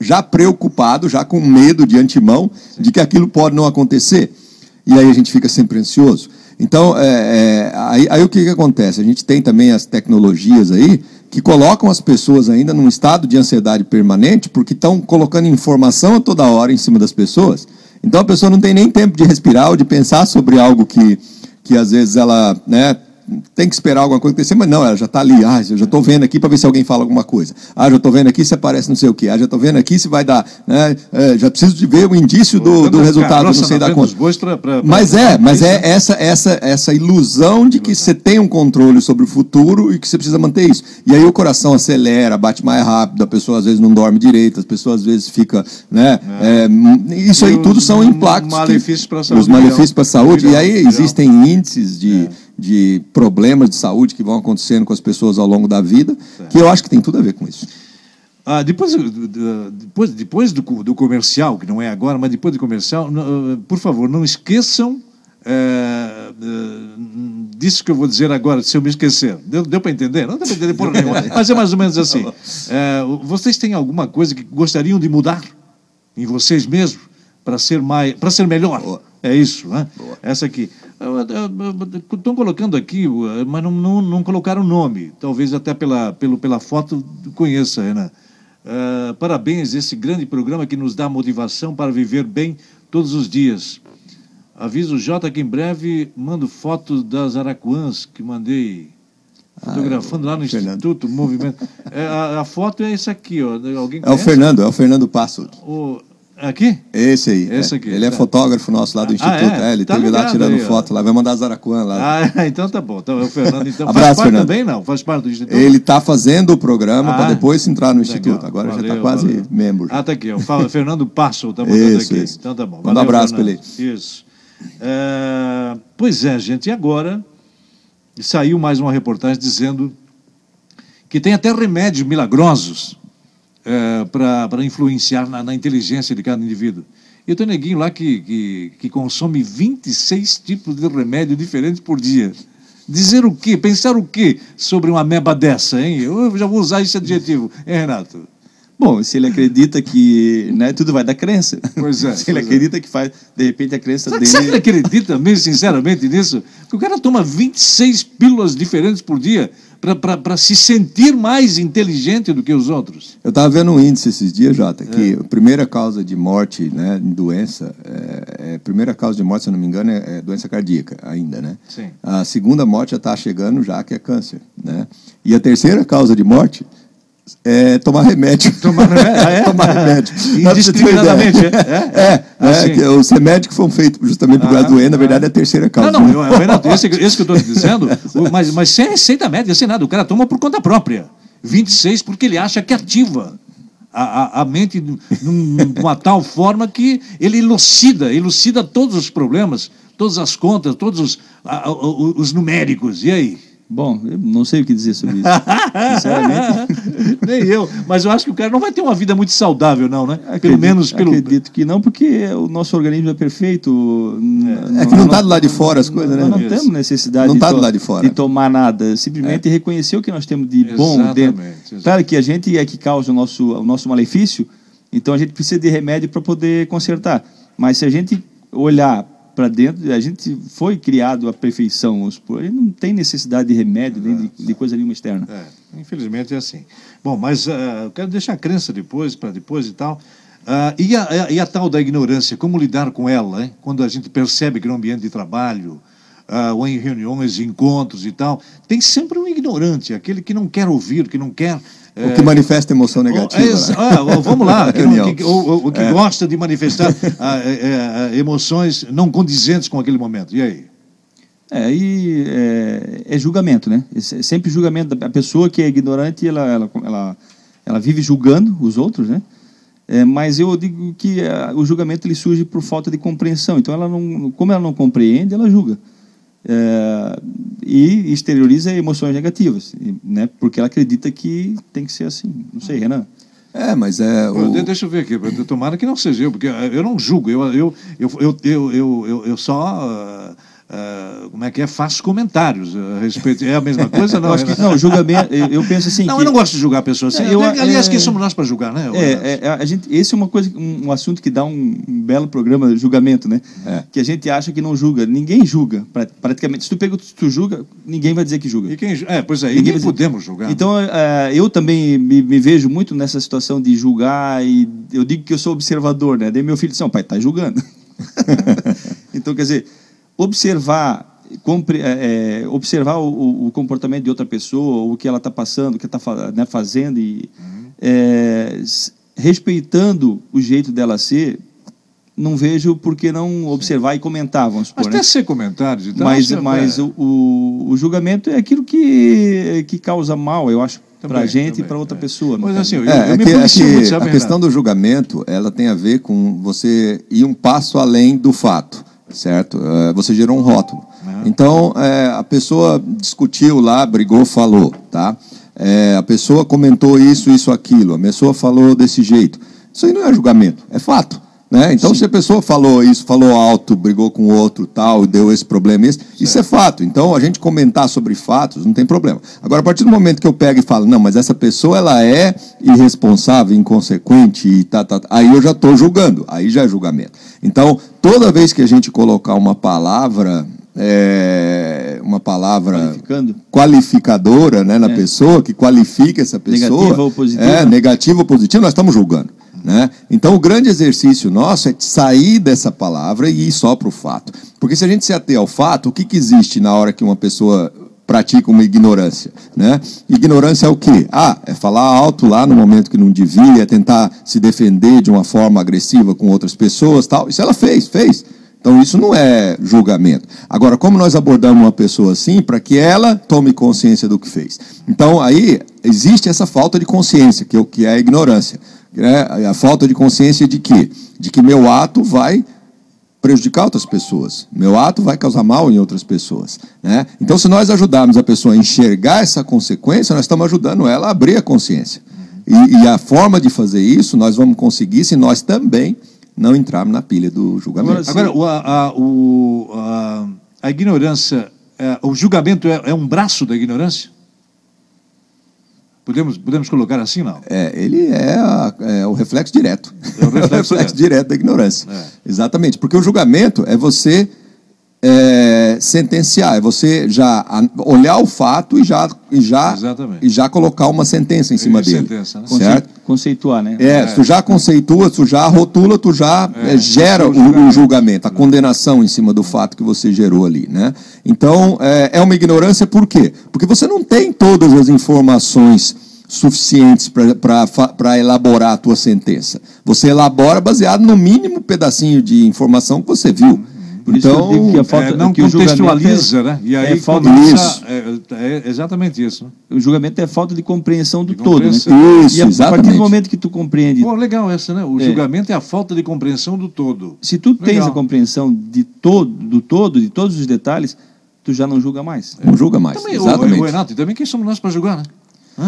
[SPEAKER 3] já preocupado, já com medo de antemão de que aquilo pode não acontecer. E aí a gente fica sempre ansioso. Então, é, é, aí, aí, o que, que acontece? A gente tem também as tecnologias aí que colocam as pessoas ainda num estado de ansiedade permanente, porque estão colocando informação a toda hora em cima das pessoas. Então a pessoa não tem nem tempo de respirar ou de pensar sobre algo que, que às vezes ela né, tem que esperar alguma coisa acontecer, mas não, ela já está ali. Ah, eu já estou vendo aqui para ver se alguém fala alguma coisa. Ah, já estou vendo aqui se aparece não sei o quê. Ah, já estou vendo aqui se vai dar. Né? É, já preciso de ver o indício do, do resultado, não sei da conta. Mas é, mas é essa, essa, essa ilusão de que você tem um controle sobre o futuro e que você precisa manter isso. E aí o coração acelera, bate mais rápido, a pessoa às vezes não dorme direito, as pessoas às vezes fica. Né? É. É, isso aí tudo são impactos.
[SPEAKER 2] Malefícios para a saúde.
[SPEAKER 3] Os malefícios para a saúde. E aí existem índices de é de problemas de saúde que vão acontecendo com as pessoas ao longo da vida, que eu acho que tem tudo a ver com isso.
[SPEAKER 2] Ah, depois depois, depois do, do comercial, que não é agora, mas depois do comercial, ah, por favor, não esqueçam é, disso que eu vou dizer agora, se eu me esquecer. Deu, deu para entender? Não deu para entender por nenhuma, [LAUGHS] mas é mais ou menos assim. [LAUGHS] É, vocês têm alguma coisa que gostariam de mudar em vocês mesmos para ser mais, para ser melhor? Boa. É isso, né? Boa. Essa aqui. Estão colocando aqui, mas não, não, não colocaram nome. Talvez até pela, pelo, pela foto conheça, Renan. Uh, parabéns, esse grande programa que nos dá motivação para viver bem todos os dias. Aviso o Jota que em breve mando fotos das Araquãs que mandei fotografando ah, lá no Fernando. Instituto Movimento. É, a, a, foto é essa aqui, ó. Alguém
[SPEAKER 3] é o Fernando, é o Fernando Passo.
[SPEAKER 2] O, Aqui?
[SPEAKER 3] Esse aí. Esse é. aqui. Ele é tá. fotógrafo nosso lá do ah, Instituto. Ah, é? é? ele tá teve lá tirando aí, foto lá. Vai mandar Zaracuã lá.
[SPEAKER 2] Ah, [LAUGHS] então tá bom. Então, o Fernando então,
[SPEAKER 3] Abraço,
[SPEAKER 2] faz parte
[SPEAKER 3] Fernando.
[SPEAKER 2] também, não? Faz parte do Instituto?
[SPEAKER 3] Ele está fazendo o programa ah, para depois entrar no Instituto. Legal. Agora valeu, já está quase valeu. membro.
[SPEAKER 2] Ah, tá aqui. O Fernando Passo está mandando isso, aqui. Isso. Então tá bom.
[SPEAKER 3] Manda um abraço para ele.
[SPEAKER 2] Isso. É, pois é, gente. E agora saiu mais uma reportagem dizendo que tem até remédios milagrosos é, para influenciar na, na inteligência de cada indivíduo. E tem neguinho lá que, que, que consome 26 tipos de remédio diferentes por dia. Dizer o quê? Pensar o quê sobre uma meba dessa, hein? Eu já vou usar esse adjetivo, hein, Renato?
[SPEAKER 4] Bom, se ele acredita que né, tudo vai da crença.
[SPEAKER 2] Pois é. [LAUGHS]
[SPEAKER 4] se ele acredita é. que faz, de repente, a crença
[SPEAKER 2] Será
[SPEAKER 4] dele.
[SPEAKER 2] Será que ele acredita mesmo, sinceramente, nisso? Porque o cara toma 26 pílulas diferentes por dia para se sentir mais inteligente do que os outros.
[SPEAKER 3] Eu estava vendo um índice esses dias, Jota, que é. a primeira causa de morte né, doença, é, é, primeira causa de morte, se eu não me engano, é, é doença cardíaca ainda, né?
[SPEAKER 2] Sim.
[SPEAKER 3] A segunda morte já está chegando já, que é câncer, né? E a terceira causa de morte é tomar remédio.
[SPEAKER 2] Tomar remédio? [LAUGHS] Ah, é?
[SPEAKER 3] tomar remédio.
[SPEAKER 2] Indiscriminadamente, é?
[SPEAKER 3] É, é, assim. é os remédios que foram feitos justamente por ah, doença, na verdade, é a terceira causa.
[SPEAKER 2] Não, não, Renato, esse, esse que eu estou dizendo, [LAUGHS] mas, mas sem receita médica, sem nada, o cara toma por conta própria. 26 porque ele acha que ativa a, a, a mente de uma tal forma que ele elucida, elucida todos os problemas, todas as contas, todos os, a, os numéricos. E aí?
[SPEAKER 4] Bom, eu não sei o que dizer sobre isso. [LAUGHS] Sinceramente. [LAUGHS]
[SPEAKER 2] Nem eu. Mas eu acho que o cara não vai ter uma vida muito saudável, não, né?
[SPEAKER 4] Acredito, pelo menos pelo. Acredito que não, porque o nosso organismo é perfeito.
[SPEAKER 3] É, é que não está do lado de fora as coisas, né?
[SPEAKER 4] Nós não temos necessidade
[SPEAKER 3] não tá do lado de, fora.
[SPEAKER 4] de tomar nada. Simplesmente é. reconhecer o que nós temos de bom exatamente, dentro. Exatamente. Claro que a gente é que causa o nosso, o nosso malefício, então a gente precisa de remédio para poder consertar. Mas se a gente olhar para dentro, a gente foi criado à perfeição, gente não tem necessidade de remédio, nem de, de coisa nenhuma externa.
[SPEAKER 2] É, infelizmente é assim. Bom, mas uh, eu quero deixar a crença depois, para depois e tal. Uh, e, a, e, a, tal da ignorância, como lidar com ela, hein? quando a gente percebe que no ambiente de trabalho, uh, ou em reuniões, encontros e tal, tem sempre um ignorante, aquele que não quer ouvir, que não quer
[SPEAKER 3] o que manifesta emoção negativa.
[SPEAKER 2] É, ah, vamos lá, [LAUGHS] que, o, que, o, o que é. gosta de manifestar ah, é, é, emoções não condizentes com aquele momento. E aí?
[SPEAKER 4] É, aí é, é, julgamento, né? É sempre julgamento. A pessoa que é ignorante, ela, ela, ela, ela vive julgando os outros, né? É, mas eu digo que a, o julgamento ele surge por falta de compreensão. Então, ela não, como ela não compreende, ela julga é, e exterioriza emoções negativas, né? Porque ela acredita que tem que ser assim. Não sei, Renan.
[SPEAKER 3] É, mas é.
[SPEAKER 2] O... Deixa eu ver aqui. Tomara que não seja eu, porque eu não julgo. Eu, eu, eu, eu, eu, eu, eu só. Uh Uh, como é que é? Faço comentários a respeito. É a mesma coisa? Não,
[SPEAKER 4] acho que, não julgamento. Eu penso assim.
[SPEAKER 2] Não,
[SPEAKER 4] que...
[SPEAKER 2] eu não gosto de julgar pessoas assim. Eu, aliás, é... quem somos nós para julgar, né?
[SPEAKER 4] É, é, a gente, esse é uma coisa, um, assunto que dá um, um belo programa de julgamento, né? É. Que a gente acha que não julga. Ninguém julga, praticamente. Se tu pega, tu julga, ninguém vai dizer que julga.
[SPEAKER 2] E quem, é, pois é, ninguém podemos julgar.
[SPEAKER 4] Então, uh, eu também me, me, vejo muito nessa situação de julgar e eu digo que eu sou observador, né? Daí meu filho disse, não, pai, tá julgando. [LAUGHS] então, quer dizer observar é, é, observar o, o, comportamento de outra pessoa, o que ela está passando, o que está né, fazendo e uhum. é, respeitando o jeito dela ser, não vejo por que não observar e comentar, vamos supor.
[SPEAKER 2] Mas né? ser comentários e
[SPEAKER 4] tal. Mas, mas o, o, o, julgamento é aquilo que, que causa mal, eu acho, para a gente também, e para outra é. pessoa.
[SPEAKER 3] Mas assim, eu, é, eu é me que, é que muito, a questão do julgamento, ela tem a ver com você ir um passo além do fato certo? É, você gerou um rótulo. Então, é, a pessoa discutiu lá, brigou, falou, tá? É, a pessoa comentou isso, isso, aquilo. A pessoa falou desse jeito. Isso aí não é julgamento, é fato. Né? Então, Sim. se a pessoa falou isso, falou alto, brigou com o outro, tal, deu esse problema, esse, isso é fato. Então, a gente comentar sobre fatos não tem problema. Agora, a partir do momento que eu pego e falo, não, mas essa pessoa ela é irresponsável, inconsequente, e tá, tá, tá aí eu já estou julgando, aí já é julgamento. Então, toda vez que a gente colocar uma palavra é, uma palavra qualificadora né, na é. pessoa, que qualifica essa pessoa.
[SPEAKER 4] Negativa ou positiva.
[SPEAKER 3] É, negativa ou positiva, nós estamos julgando. Né? Então, o grande exercício nosso é sair dessa palavra e ir só para o fato. Porque se a gente se ater ao fato, o que, que existe na hora que uma pessoa pratica uma ignorância? Né? Ignorância é o quê? Ah, é falar alto lá no momento que não devia, é tentar se defender de uma forma agressiva com outras pessoas. tal. Isso ela fez, fez. Então, isso não é julgamento. Agora, como nós abordamos uma pessoa assim para que ela tome consciência do que fez? Então, aí existe essa falta de consciência, que é, é a ignorância né, a falta de consciência de que, de que meu ato vai prejudicar outras pessoas, meu ato vai causar mal em outras pessoas. Né? Então, se nós ajudarmos a pessoa a enxergar essa consequência, nós estamos ajudando ela a abrir a consciência. E, e a forma de fazer isso nós vamos conseguir se nós também não entrarmos na pilha do julgamento.
[SPEAKER 2] Agora, o, a, o, a, a, ignorância, é, o julgamento é, é um braço da ignorância? Podemos, podemos colocar assim, não?
[SPEAKER 3] É, ele é, a, é o reflexo direto. É o reflexo, é [LAUGHS] o reflexo direto da ignorância. É. Exatamente, porque o julgamento é você é, sentenciar, é você já olhar o fato e já, e já, e já colocar uma sentença em cima dele. Sentença, né? certo?
[SPEAKER 4] Conceituar, né?
[SPEAKER 3] É, é, tu já conceitua, tu já rotula, tu já é, é gera o, julgamento. o, julgamento, a condenação em cima do fato que você gerou ali. Né? Então, é, é uma ignorância por quê? Porque você não tem todas as informações suficientes para elaborar a tua sentença. Você elabora baseado no mínimo pedacinho de informação que você viu.
[SPEAKER 2] Por isso então, eu digo que a falta, é, não que contextualiza, é, né? E aí é falta começa, é, é, exatamente isso. Né?
[SPEAKER 4] O julgamento é falta de compreensão do de todo. Né?
[SPEAKER 3] Isso,
[SPEAKER 4] e a, exatamente. a partir do momento que tu compreende...
[SPEAKER 2] Pô, legal essa, né? O é. julgamento é a falta de compreensão do todo.
[SPEAKER 4] Se tu legal. tens a compreensão de todo, do todo, de todos os detalhes, tu já não julga mais.
[SPEAKER 3] Não julga mais, também, exatamente. O,
[SPEAKER 2] o Renato, e também quem somos nós para julgar, né?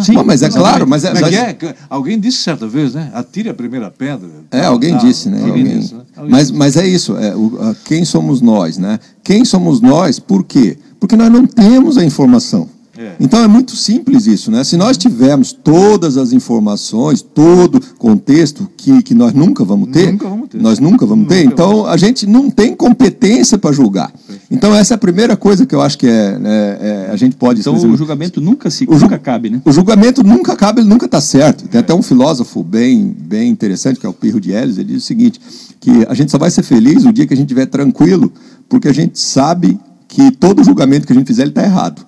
[SPEAKER 3] Sim, mas é claro, mas, é,
[SPEAKER 2] mas é, alguém disse certa vez, né? Atire a primeira pedra.
[SPEAKER 3] É, alguém disse, né? Alguém, alguém disse, né? Mas, mas é isso, é, o, quem somos nós, né? Quem somos nós, por quê? Porque nós não temos a informação. É. Então é muito simples isso, né? Se nós tivermos todas as informações, todo contexto que, que nós nunca vamos ter, nunca vamos ter. nós nunca vamos nunca ter, então a gente não tem competência para julgar. Então essa é a primeira coisa que eu acho que é, né, é a gente pode.
[SPEAKER 4] Então o julgamento nunca se o nunca cabe, né?
[SPEAKER 3] O julgamento nunca cabe, ele nunca está certo. Tem até um filósofo bem bem interessante que é o Pirro de Elis, ele diz o seguinte, que a gente só vai ser feliz o dia que a gente estiver tranquilo, porque a gente sabe que todo julgamento que a gente fizer ele está errado.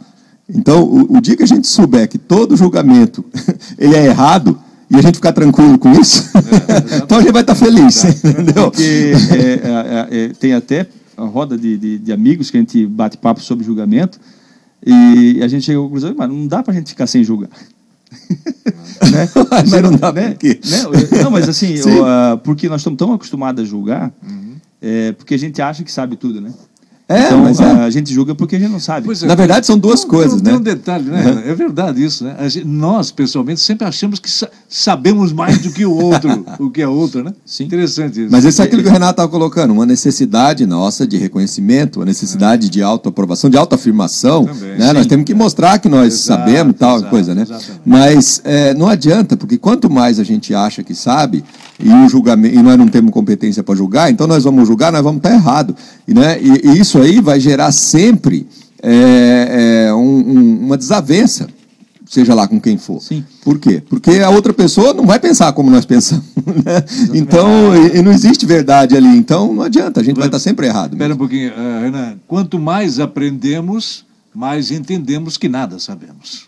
[SPEAKER 3] Então, o, o, dia que a gente souber que todo julgamento [LAUGHS] ele é errado e a gente ficar tranquilo com isso, é, [LAUGHS] então a gente vai estar feliz, entendeu?
[SPEAKER 4] Porque é, é, é, é, tem até a roda de, de, de, amigos que a gente bate papo sobre julgamento e a gente chega à conclusão, mas não dá para a gente ficar sem julgar. [LAUGHS]
[SPEAKER 3] né? mas não dá né?
[SPEAKER 4] né? Não, mas assim, uh, porque nós estamos tão acostumados a julgar, uhum. é, porque a gente acha que sabe tudo, né? É, então, mas é. a gente julga porque a gente não sabe.
[SPEAKER 3] É, Na verdade, são duas
[SPEAKER 2] tem,
[SPEAKER 3] coisas,
[SPEAKER 2] tem,
[SPEAKER 3] né?
[SPEAKER 2] Tem um detalhe, né? Uhum. É verdade isso, né? Gente, nós, pessoalmente, sempre achamos que sa sabemos mais do que o outro, [LAUGHS] o que é outro, né?
[SPEAKER 3] Sim. Interessante isso. Mas isso é aquilo que o Renato estava colocando, uma necessidade nossa de reconhecimento, uma necessidade é. de autoaprovação, de autoafirmação. Também, né? Nós temos que mostrar que nós exato, sabemos tal exato, coisa, né? Exatamente. Mas é, não adianta, porque quanto mais a gente acha que sabe, e, o julgamento, e nós não temos competência para julgar, então nós vamos julgar, nós vamos estar errado. E, né? e, e isso aí vai gerar sempre é, é, um, um, uma desavença, seja lá com quem for.
[SPEAKER 4] Sim.
[SPEAKER 3] Por quê? Porque a outra pessoa não vai pensar como nós pensamos. [LAUGHS] Né? Então, e, e, não existe verdade ali. Então, não adianta, a gente vai estar sempre errado.
[SPEAKER 2] Espera um pouquinho, uh, Renan. Quanto mais aprendemos, mais entendemos que nada sabemos.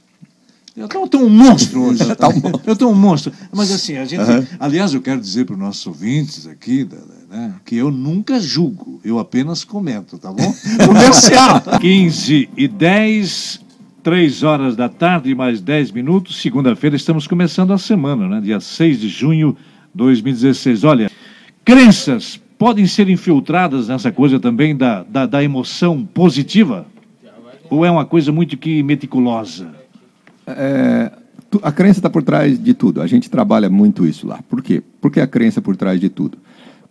[SPEAKER 2] Eu estou um monstro hoje. [LAUGHS] Tá eu estou um monstro. Mas assim, a gente. Uhum. Aliás, eu quero dizer para os nossos ouvintes aqui, né, que eu nunca julgo, eu apenas comento, tá bom? [LAUGHS] Comercial! 15 e 10, 3 horas da tarde, mais 10 minutos. Segunda-feira estamos começando a semana, né? Dia 6 de junho de 2016. Olha, crenças podem ser infiltradas nessa coisa também da, da, da emoção positiva? Ou é uma coisa muito que meticulosa?
[SPEAKER 3] É, a crença está por trás de tudo. A gente trabalha muito isso lá. Por quê? Porque a crença por trás de tudo.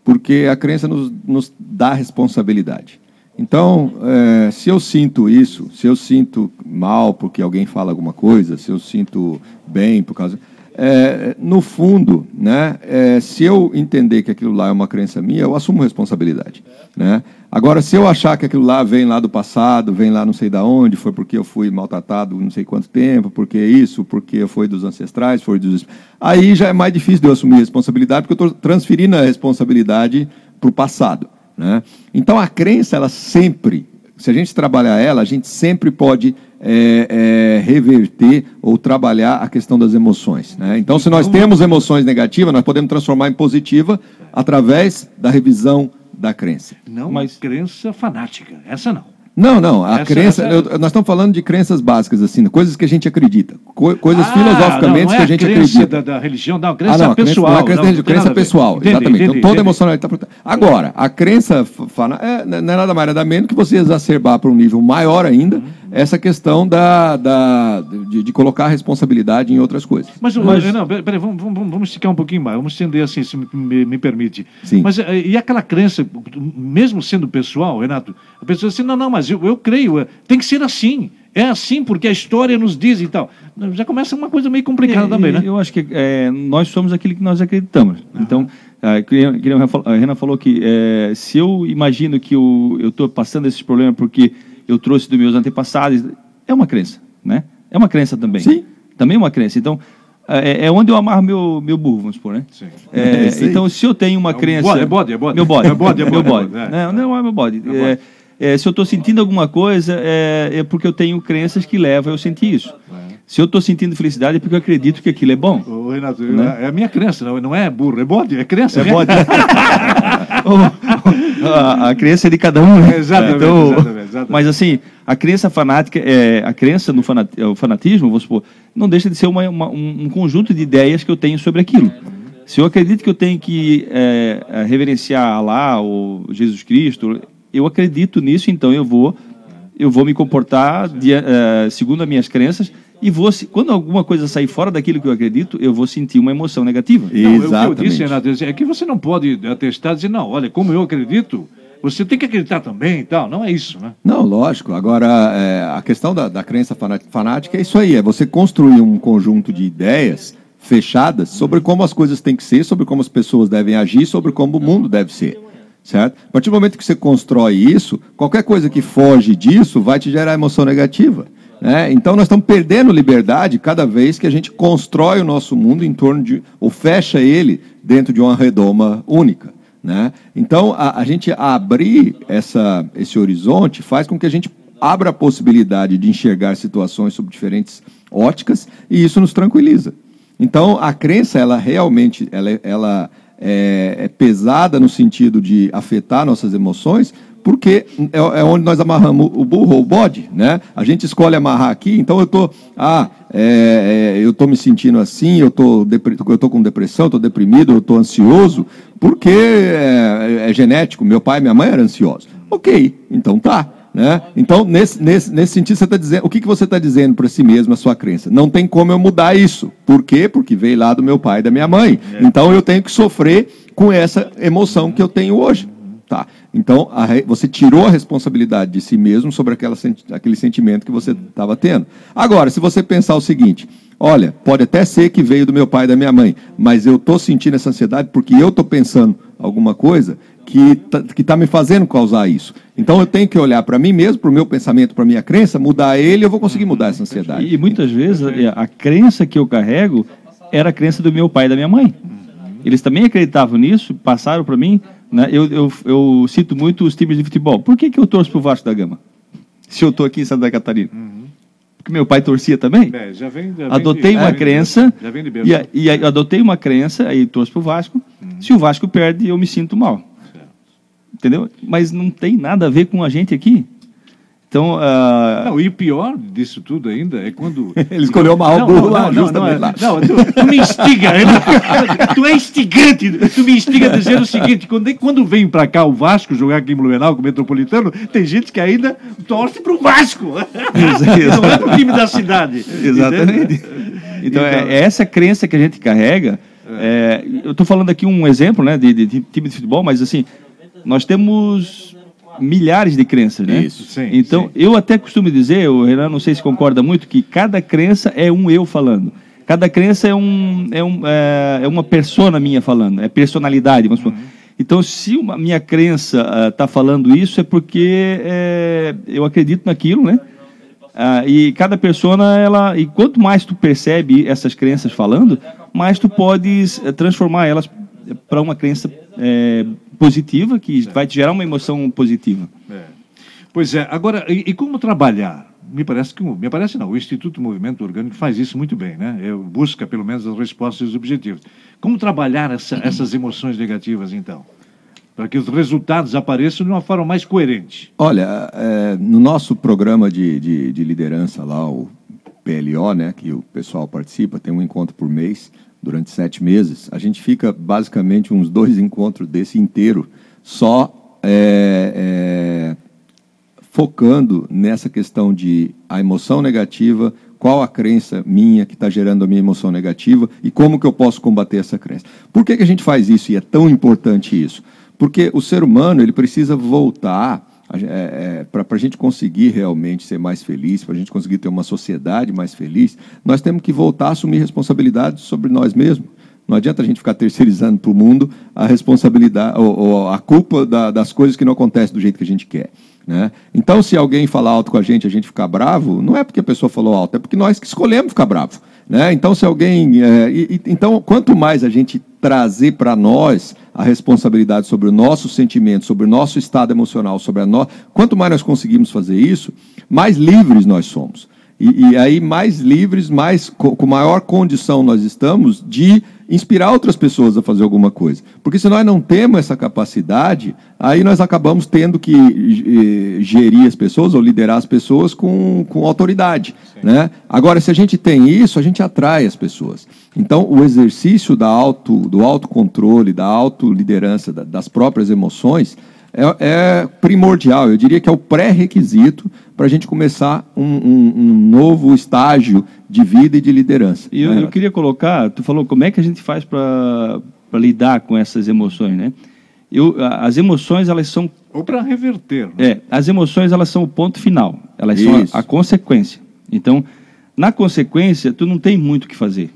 [SPEAKER 3] Porque a crença nos, nos dá responsabilidade. Então, é, se eu sinto isso, se eu sinto mal porque alguém fala alguma coisa, se eu sinto bem por causa é, no fundo, né, é, se eu entender que aquilo lá é uma crença minha, eu assumo responsabilidade. Né? Agora, se eu achar que aquilo lá vem lá do passado, vem lá não sei da onde, foi porque eu fui maltratado não sei quanto tempo, porque isso, porque foi dos ancestrais, foi dos... Aí já é mais difícil de eu assumir responsabilidade, porque eu estou transferindo a responsabilidade para o passado. Né? Então, a crença, ela sempre, se a gente trabalhar ela, a gente sempre pode é, é, reverter ou trabalhar a questão das emoções. Né? Então, se nós temos emoções negativas, nós podemos transformar em positiva através da revisão da crença.
[SPEAKER 2] Não Mas... crença fanática, essa não.
[SPEAKER 3] Não, não. A essa, crença. Essa... Eu, nós estamos falando de crenças básicas, assim, coisas que a gente acredita. Co coisas ah, filosoficamente não, não é que a gente acredita.
[SPEAKER 2] Da, da religião, não, crença ah, não, pessoal. Crença, não,
[SPEAKER 3] é crença, não, crença pessoal, entendi, exatamente. Entendi, então, toda emocionalidade está por Agora, a crença é, não é nada mais nada menos que você exacerbar para um nível maior ainda. Uhum essa questão da, da de, de, colocar a responsabilidade em outras coisas.
[SPEAKER 2] Mas, Mas... não, peraí, vamos, vamos, vamos esticar um pouquinho mais, vamos estender assim, se me, me permite.
[SPEAKER 3] Sim.
[SPEAKER 2] Mas eh, e aquela crença, mesmo sendo pessoal, Renato, a pessoa diz assim, não, não, mas eu, eu creio, eh, tem que ser assim. É assim porque a história nos diz e tal. Já começa uma coisa meio complicada é, também, né?
[SPEAKER 4] Eu acho que é, nós somos aquilo que nós acreditamos. Ah. Então, é, que a Renan falou que é, se eu imagino que eu estou passando esses problemas porque eu trouxe dos meus antepassados. É uma crença, né? É uma crença também.
[SPEAKER 3] Sim.
[SPEAKER 4] Também é uma crença. Então, é, é onde eu amarro meu, meu burro, vamos supor, né? Sim. É, [LAUGHS] então, se eu tenho uma é crença...
[SPEAKER 2] É bode, é bode.
[SPEAKER 4] Meu bode.
[SPEAKER 2] É bode, é
[SPEAKER 4] bode. Meu bode. É. Não, não é meu bode. É, é, se eu estou sentindo alguma coisa, é, é, porque eu tenho crenças que levam eu sentir isso. Se eu estou sentindo felicidade é porque eu acredito que aquilo é bom.
[SPEAKER 2] Ô, Renato, né? é a minha crença, não, não é burro, é bode, é crença.
[SPEAKER 4] É bode. [LAUGHS] a, a crença é de cada um, né?
[SPEAKER 2] Exatamente, então, exatamente, exatamente,
[SPEAKER 4] Mas assim, a crença fanática, é, a crença no fanat, o fanatismo, vamos supor, não deixa de ser uma, uma, um, conjunto de ideias que eu tenho sobre aquilo. Se eu acredito que eu tenho que é, é reverenciar Allah ou Jesus Cristo, eu acredito nisso, então eu vou eu vou me comportar de, uh, segundo as minhas crenças e vou, quando alguma coisa sair fora daquilo que eu acredito, eu vou sentir uma emoção negativa.
[SPEAKER 2] Não, Exatamente. O que eu disse, Renato, é que você não pode atestar e dizer, não, olha, como eu acredito, você tem que acreditar também e tal. Não é isso, né?
[SPEAKER 3] Não, lógico. Agora, é, a questão da, da crença fanática é isso aí, é você construir um conjunto de ideias fechadas sobre como as coisas têm que ser, sobre como as pessoas devem agir, sobre como o mundo deve ser. Certo? A partir do momento que você constrói isso, qualquer coisa que foge disso vai te gerar emoção negativa. Né? Então nós estamos perdendo liberdade cada vez que a gente constrói o nosso mundo em torno de, ou fecha ele dentro de uma redoma única. Né? Então a, a gente abrir essa, esse horizonte faz com que a gente abra a possibilidade de enxergar situações sob diferentes óticas e isso nos tranquiliza. Então a crença ela realmente ela, ela é, é, pesada no sentido de afetar nossas emoções, porque é, é, onde nós amarramos o burro ou o bode, né? A gente escolhe amarrar aqui, então eu tô, ah, é, é eu tô me sentindo assim, eu tô, eu tô com depressão, estou deprimido, eu tô ansioso, porque é, é genético. Meu pai e minha mãe eram ansiosos. Ok, então tá. Né? Então, nesse, nesse, nesse sentido, você está dizendo, o que, que você está dizendo para si mesmo, a sua crença? Não tem como eu mudar isso. Por quê? Porque veio lá do meu pai e da minha mãe. É. Então, eu tenho que sofrer com essa emoção que eu tenho hoje. Tá. Então, a, você tirou a responsabilidade de si mesmo sobre aquela, aquele sentimento que você estava tendo. Agora, se você pensar o seguinte: olha, pode até ser que veio do meu pai e da minha mãe, mas eu estou sentindo essa ansiedade porque eu estou pensando alguma coisa que está tá me fazendo causar isso. Então eu tenho que olhar para mim mesmo, para o meu pensamento, para a minha crença, mudar ele, eu vou conseguir mudar essa ansiedade.
[SPEAKER 4] E, muitas vezes a, a crença que eu carrego era a crença do meu pai e da minha mãe. Eles também acreditavam nisso, passaram para mim. Né? Eu, eu, eu, cito muito os times de futebol. Por que, que eu torço para o Vasco da Gama? Se eu estou aqui em Santa Catarina. Uhum. Porque meu pai torcia também. É, já vem, já adotei de, uma crença. e, e, adotei uma crença, aí torço para o Vasco. Uhum. Se o Vasco perde, eu me sinto mal entendeu? Mas não tem nada a ver com a gente aqui. Então, uh...
[SPEAKER 2] não, e o pior disso tudo ainda é quando. [LAUGHS]
[SPEAKER 3] Ele escolheu uma o burro lá, justamente
[SPEAKER 2] lá. Não, tu, tu me instiga, tu é instigante, tu me instiga a dizer o seguinte: quando, quando vem para cá o Vasco jogar aqui em Blumenau com o Metropolitano, tem gente que ainda torce para o Vasco. [LAUGHS] não é o time da cidade.
[SPEAKER 4] Exatamente. Então, então, é essa crença que a gente carrega. É. É, eu estou falando aqui um exemplo né, de, de, de time de futebol, mas assim, nós temos milhares de crenças, né? Isso, sim. Então, sim. eu até costumo dizer, o Renan não sei se concorda muito, que cada crença é um eu falando. Cada crença é, um, é, um, é, é uma persona minha falando, é personalidade, vamos uhum. Então, se a minha crença está uh, falando isso, é porque é, eu acredito naquilo, né? Uh, e cada persona, ela, e quanto mais tu percebe essas crenças falando, mais tu podes uh, transformar elas para uma crença é, positiva, que certo. vai te gerar uma emoção positiva. É.
[SPEAKER 2] Pois é, agora, e, e, como trabalhar? Me parece que, me parece não, o Instituto Movimento Orgânico faz isso muito bem, né? Eu busca pelo menos as respostas e os objetivos. Como trabalhar essa, essas emoções negativas, então? Para que os resultados apareçam de uma forma mais coerente.
[SPEAKER 3] Olha, é, no nosso programa de, de, de liderança lá, o PLO, né, que o pessoal participa, tem um encontro por mês durante sete meses, a gente fica basicamente uns dois encontros desse inteiro só é, é, focando nessa questão de a emoção negativa, qual a crença minha que está gerando a minha emoção negativa e como que eu posso combater essa crença. Por que, que a gente faz isso e é tão importante isso? Porque o ser humano ele precisa voltar é, é, para a gente conseguir realmente ser mais feliz, para a gente conseguir ter uma sociedade mais feliz, nós temos que voltar a assumir responsabilidade sobre nós mesmos. Não adianta a gente ficar terceirizando para o mundo a responsabilidade ou, ou a culpa da, das coisas que não acontecem do jeito que a gente quer. Né? Então, se alguém falar alto com a gente, a gente ficar bravo, não é porque a pessoa falou alto, é porque nós que escolhemos ficar bravo. Né? Então, se alguém. É, e, então, quanto mais a gente trazer para nós a responsabilidade sobre o nosso sentimento, sobre o nosso estado emocional, sobre a quanto mais nós conseguimos fazer isso, mais livres nós somos. E, e aí, mais livres, mais com maior condição nós estamos de inspirar outras pessoas a fazer alguma coisa. Porque se nós não temos essa capacidade, aí nós acabamos tendo que eh, gerir as pessoas ou liderar as pessoas com, com autoridade. Né? Agora, se a gente tem isso, a gente atrai as pessoas. Então, o exercício da auto, do autocontrole, da autoliderança, das próprias emoções, é, é primordial, eu diria que é o pré-requisito para a gente começar um, um, um, novo estágio de vida e de liderança.
[SPEAKER 4] E eu, né? eu queria colocar, tu falou como é que a gente faz para lidar com essas emoções, né? Eu, as emoções elas são
[SPEAKER 2] ou para reverter. Né?
[SPEAKER 4] É, as emoções elas são o ponto final, elas Isso. são a, a consequência. Então, na consequência, tu não tem muito o que fazer.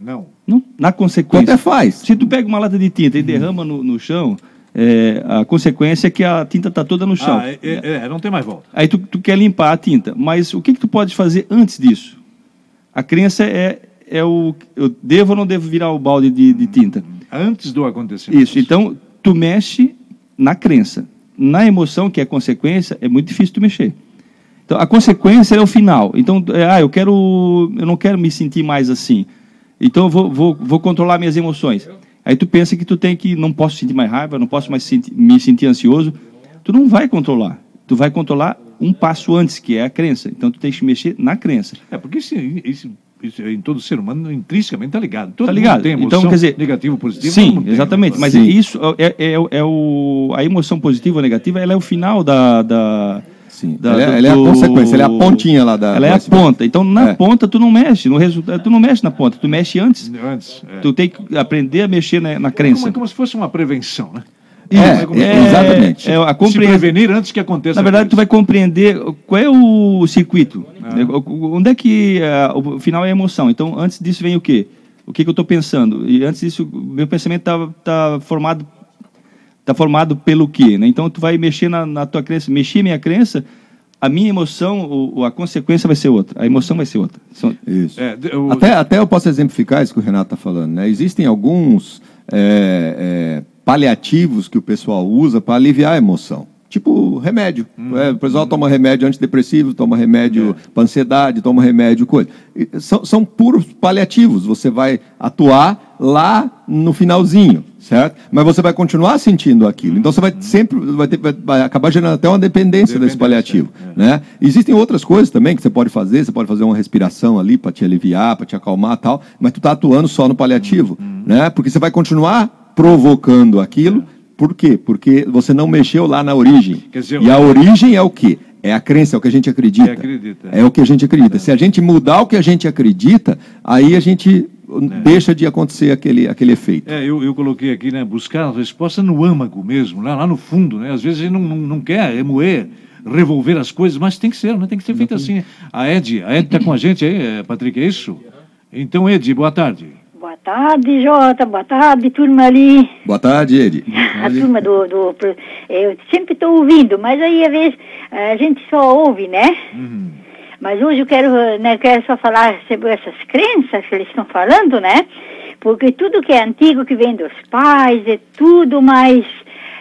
[SPEAKER 2] Não.
[SPEAKER 4] não na consequência.
[SPEAKER 3] Quanto é faz?
[SPEAKER 4] Se tu pega uma lata de tinta e derrama no, no chão, é, a consequência é que a tinta está toda no chão. Ah,
[SPEAKER 2] é, é, é, não tem mais volta.
[SPEAKER 4] Aí tu, tu, quer limpar a tinta, mas o que, que tu pode fazer antes disso? A crença é, é o eu devo ou não devo virar o balde de, de tinta?
[SPEAKER 2] Antes do acontecimento.
[SPEAKER 4] Isso. Então tu mexe na crença. Na emoção, que é consequência, é muito difícil tu mexer. Então a consequência é o final. Então, é, ah, eu quero, eu não quero me sentir mais assim. Então eu vou, vou, vou controlar minhas emoções. Aí tu pensa que tu tem que, não posso sentir mais raiva, não posso mais sentir, me sentir ansioso. Tu não vai controlar. Tu vai controlar um passo antes, que é a crença. Então tu tem que mexer na crença.
[SPEAKER 2] É, porque isso, em todo ser humano intrinsecamente está ligado. Todo
[SPEAKER 4] tá ligado.
[SPEAKER 2] tem
[SPEAKER 4] emoção então, quer dizer,
[SPEAKER 2] negativo, positivo.
[SPEAKER 4] Sim, exatamente. Mas sim. isso é, é, é, o, a emoção positiva ou negativa, ela é o final da, da
[SPEAKER 3] Sim. Da, ela, é, ela é a consequência, ela é a pontinha lá da.
[SPEAKER 4] Ela é a ponta. Então na é. ponta tu não mexe, no resultado tu não mexe na ponta, tu mexe antes.
[SPEAKER 2] Antes.
[SPEAKER 4] É. Tu tem que aprender a mexer na, na crença.
[SPEAKER 2] Como, como se fosse uma prevenção, né?
[SPEAKER 3] É, é, exatamente.
[SPEAKER 2] É, a compre... Se prevenir antes que aconteça.
[SPEAKER 4] Na verdade, tu vai compreender qual é o circuito. Ah. Onde é que uh, o final é a emoção. Então, antes disso vem o quê? O que, que eu estou pensando? E antes disso, meu pensamento está tá formado está formado pelo quê? Né? Então, tu vai mexer na, na tua crença. Mexer minha crença, a minha emoção, o, a consequência vai ser outra. A emoção vai ser outra.
[SPEAKER 3] São... Isso. É, eu... até, até eu posso exemplificar isso que o Renato está falando. Né? Existem alguns é, é, paliativos que o pessoal usa para aliviar a emoção. Tipo remédio. Hum, é, o pessoal hum. toma remédio antidepressivo, toma remédio é. para ansiedade, toma remédio coisa. São, são puros paliativos. Você vai atuar lá no finalzinho, certo? Mas você vai continuar sentindo aquilo. Então você vai sempre vai, ter, vai acabar gerando até uma dependência, dependência desse paliativo, é. né? Existem outras coisas também que você pode fazer. Você pode fazer uma respiração ali para te aliviar, para te acalmar, tal. Mas tu está atuando só no paliativo, hum, né? Porque você vai continuar provocando aquilo por quê? Porque você não mexeu lá na origem. Dizer, e a origem é o quê? É a crença, é o que a gente acredita. É, acredita. é o que a gente acredita. É. Se a gente mudar o que a gente acredita, aí a gente é. deixa de acontecer aquele, aquele efeito.
[SPEAKER 2] É, eu, eu coloquei aqui, né, buscar a resposta no âmago mesmo, lá, lá no fundo, né? Às vezes a gente não, não, não quer remoer, revolver as coisas, mas tem que ser, né? Tem que ser feito assim. A Ed, a Ed está com a gente aí, é, Patrick, é isso? Então, Ed, boa tarde.
[SPEAKER 5] Boa tarde, Jota. Boa tarde, turma ali.
[SPEAKER 3] Boa tarde, Edi. [LAUGHS]
[SPEAKER 5] A turma do, do. Eu sempre estou ouvindo, mas aí às vezes a gente só ouve, né? Uhum. Mas hoje eu quero, né, quero só falar sobre essas crenças que eles estão falando, né? Porque tudo que é antigo, que vem dos pais, é tudo mais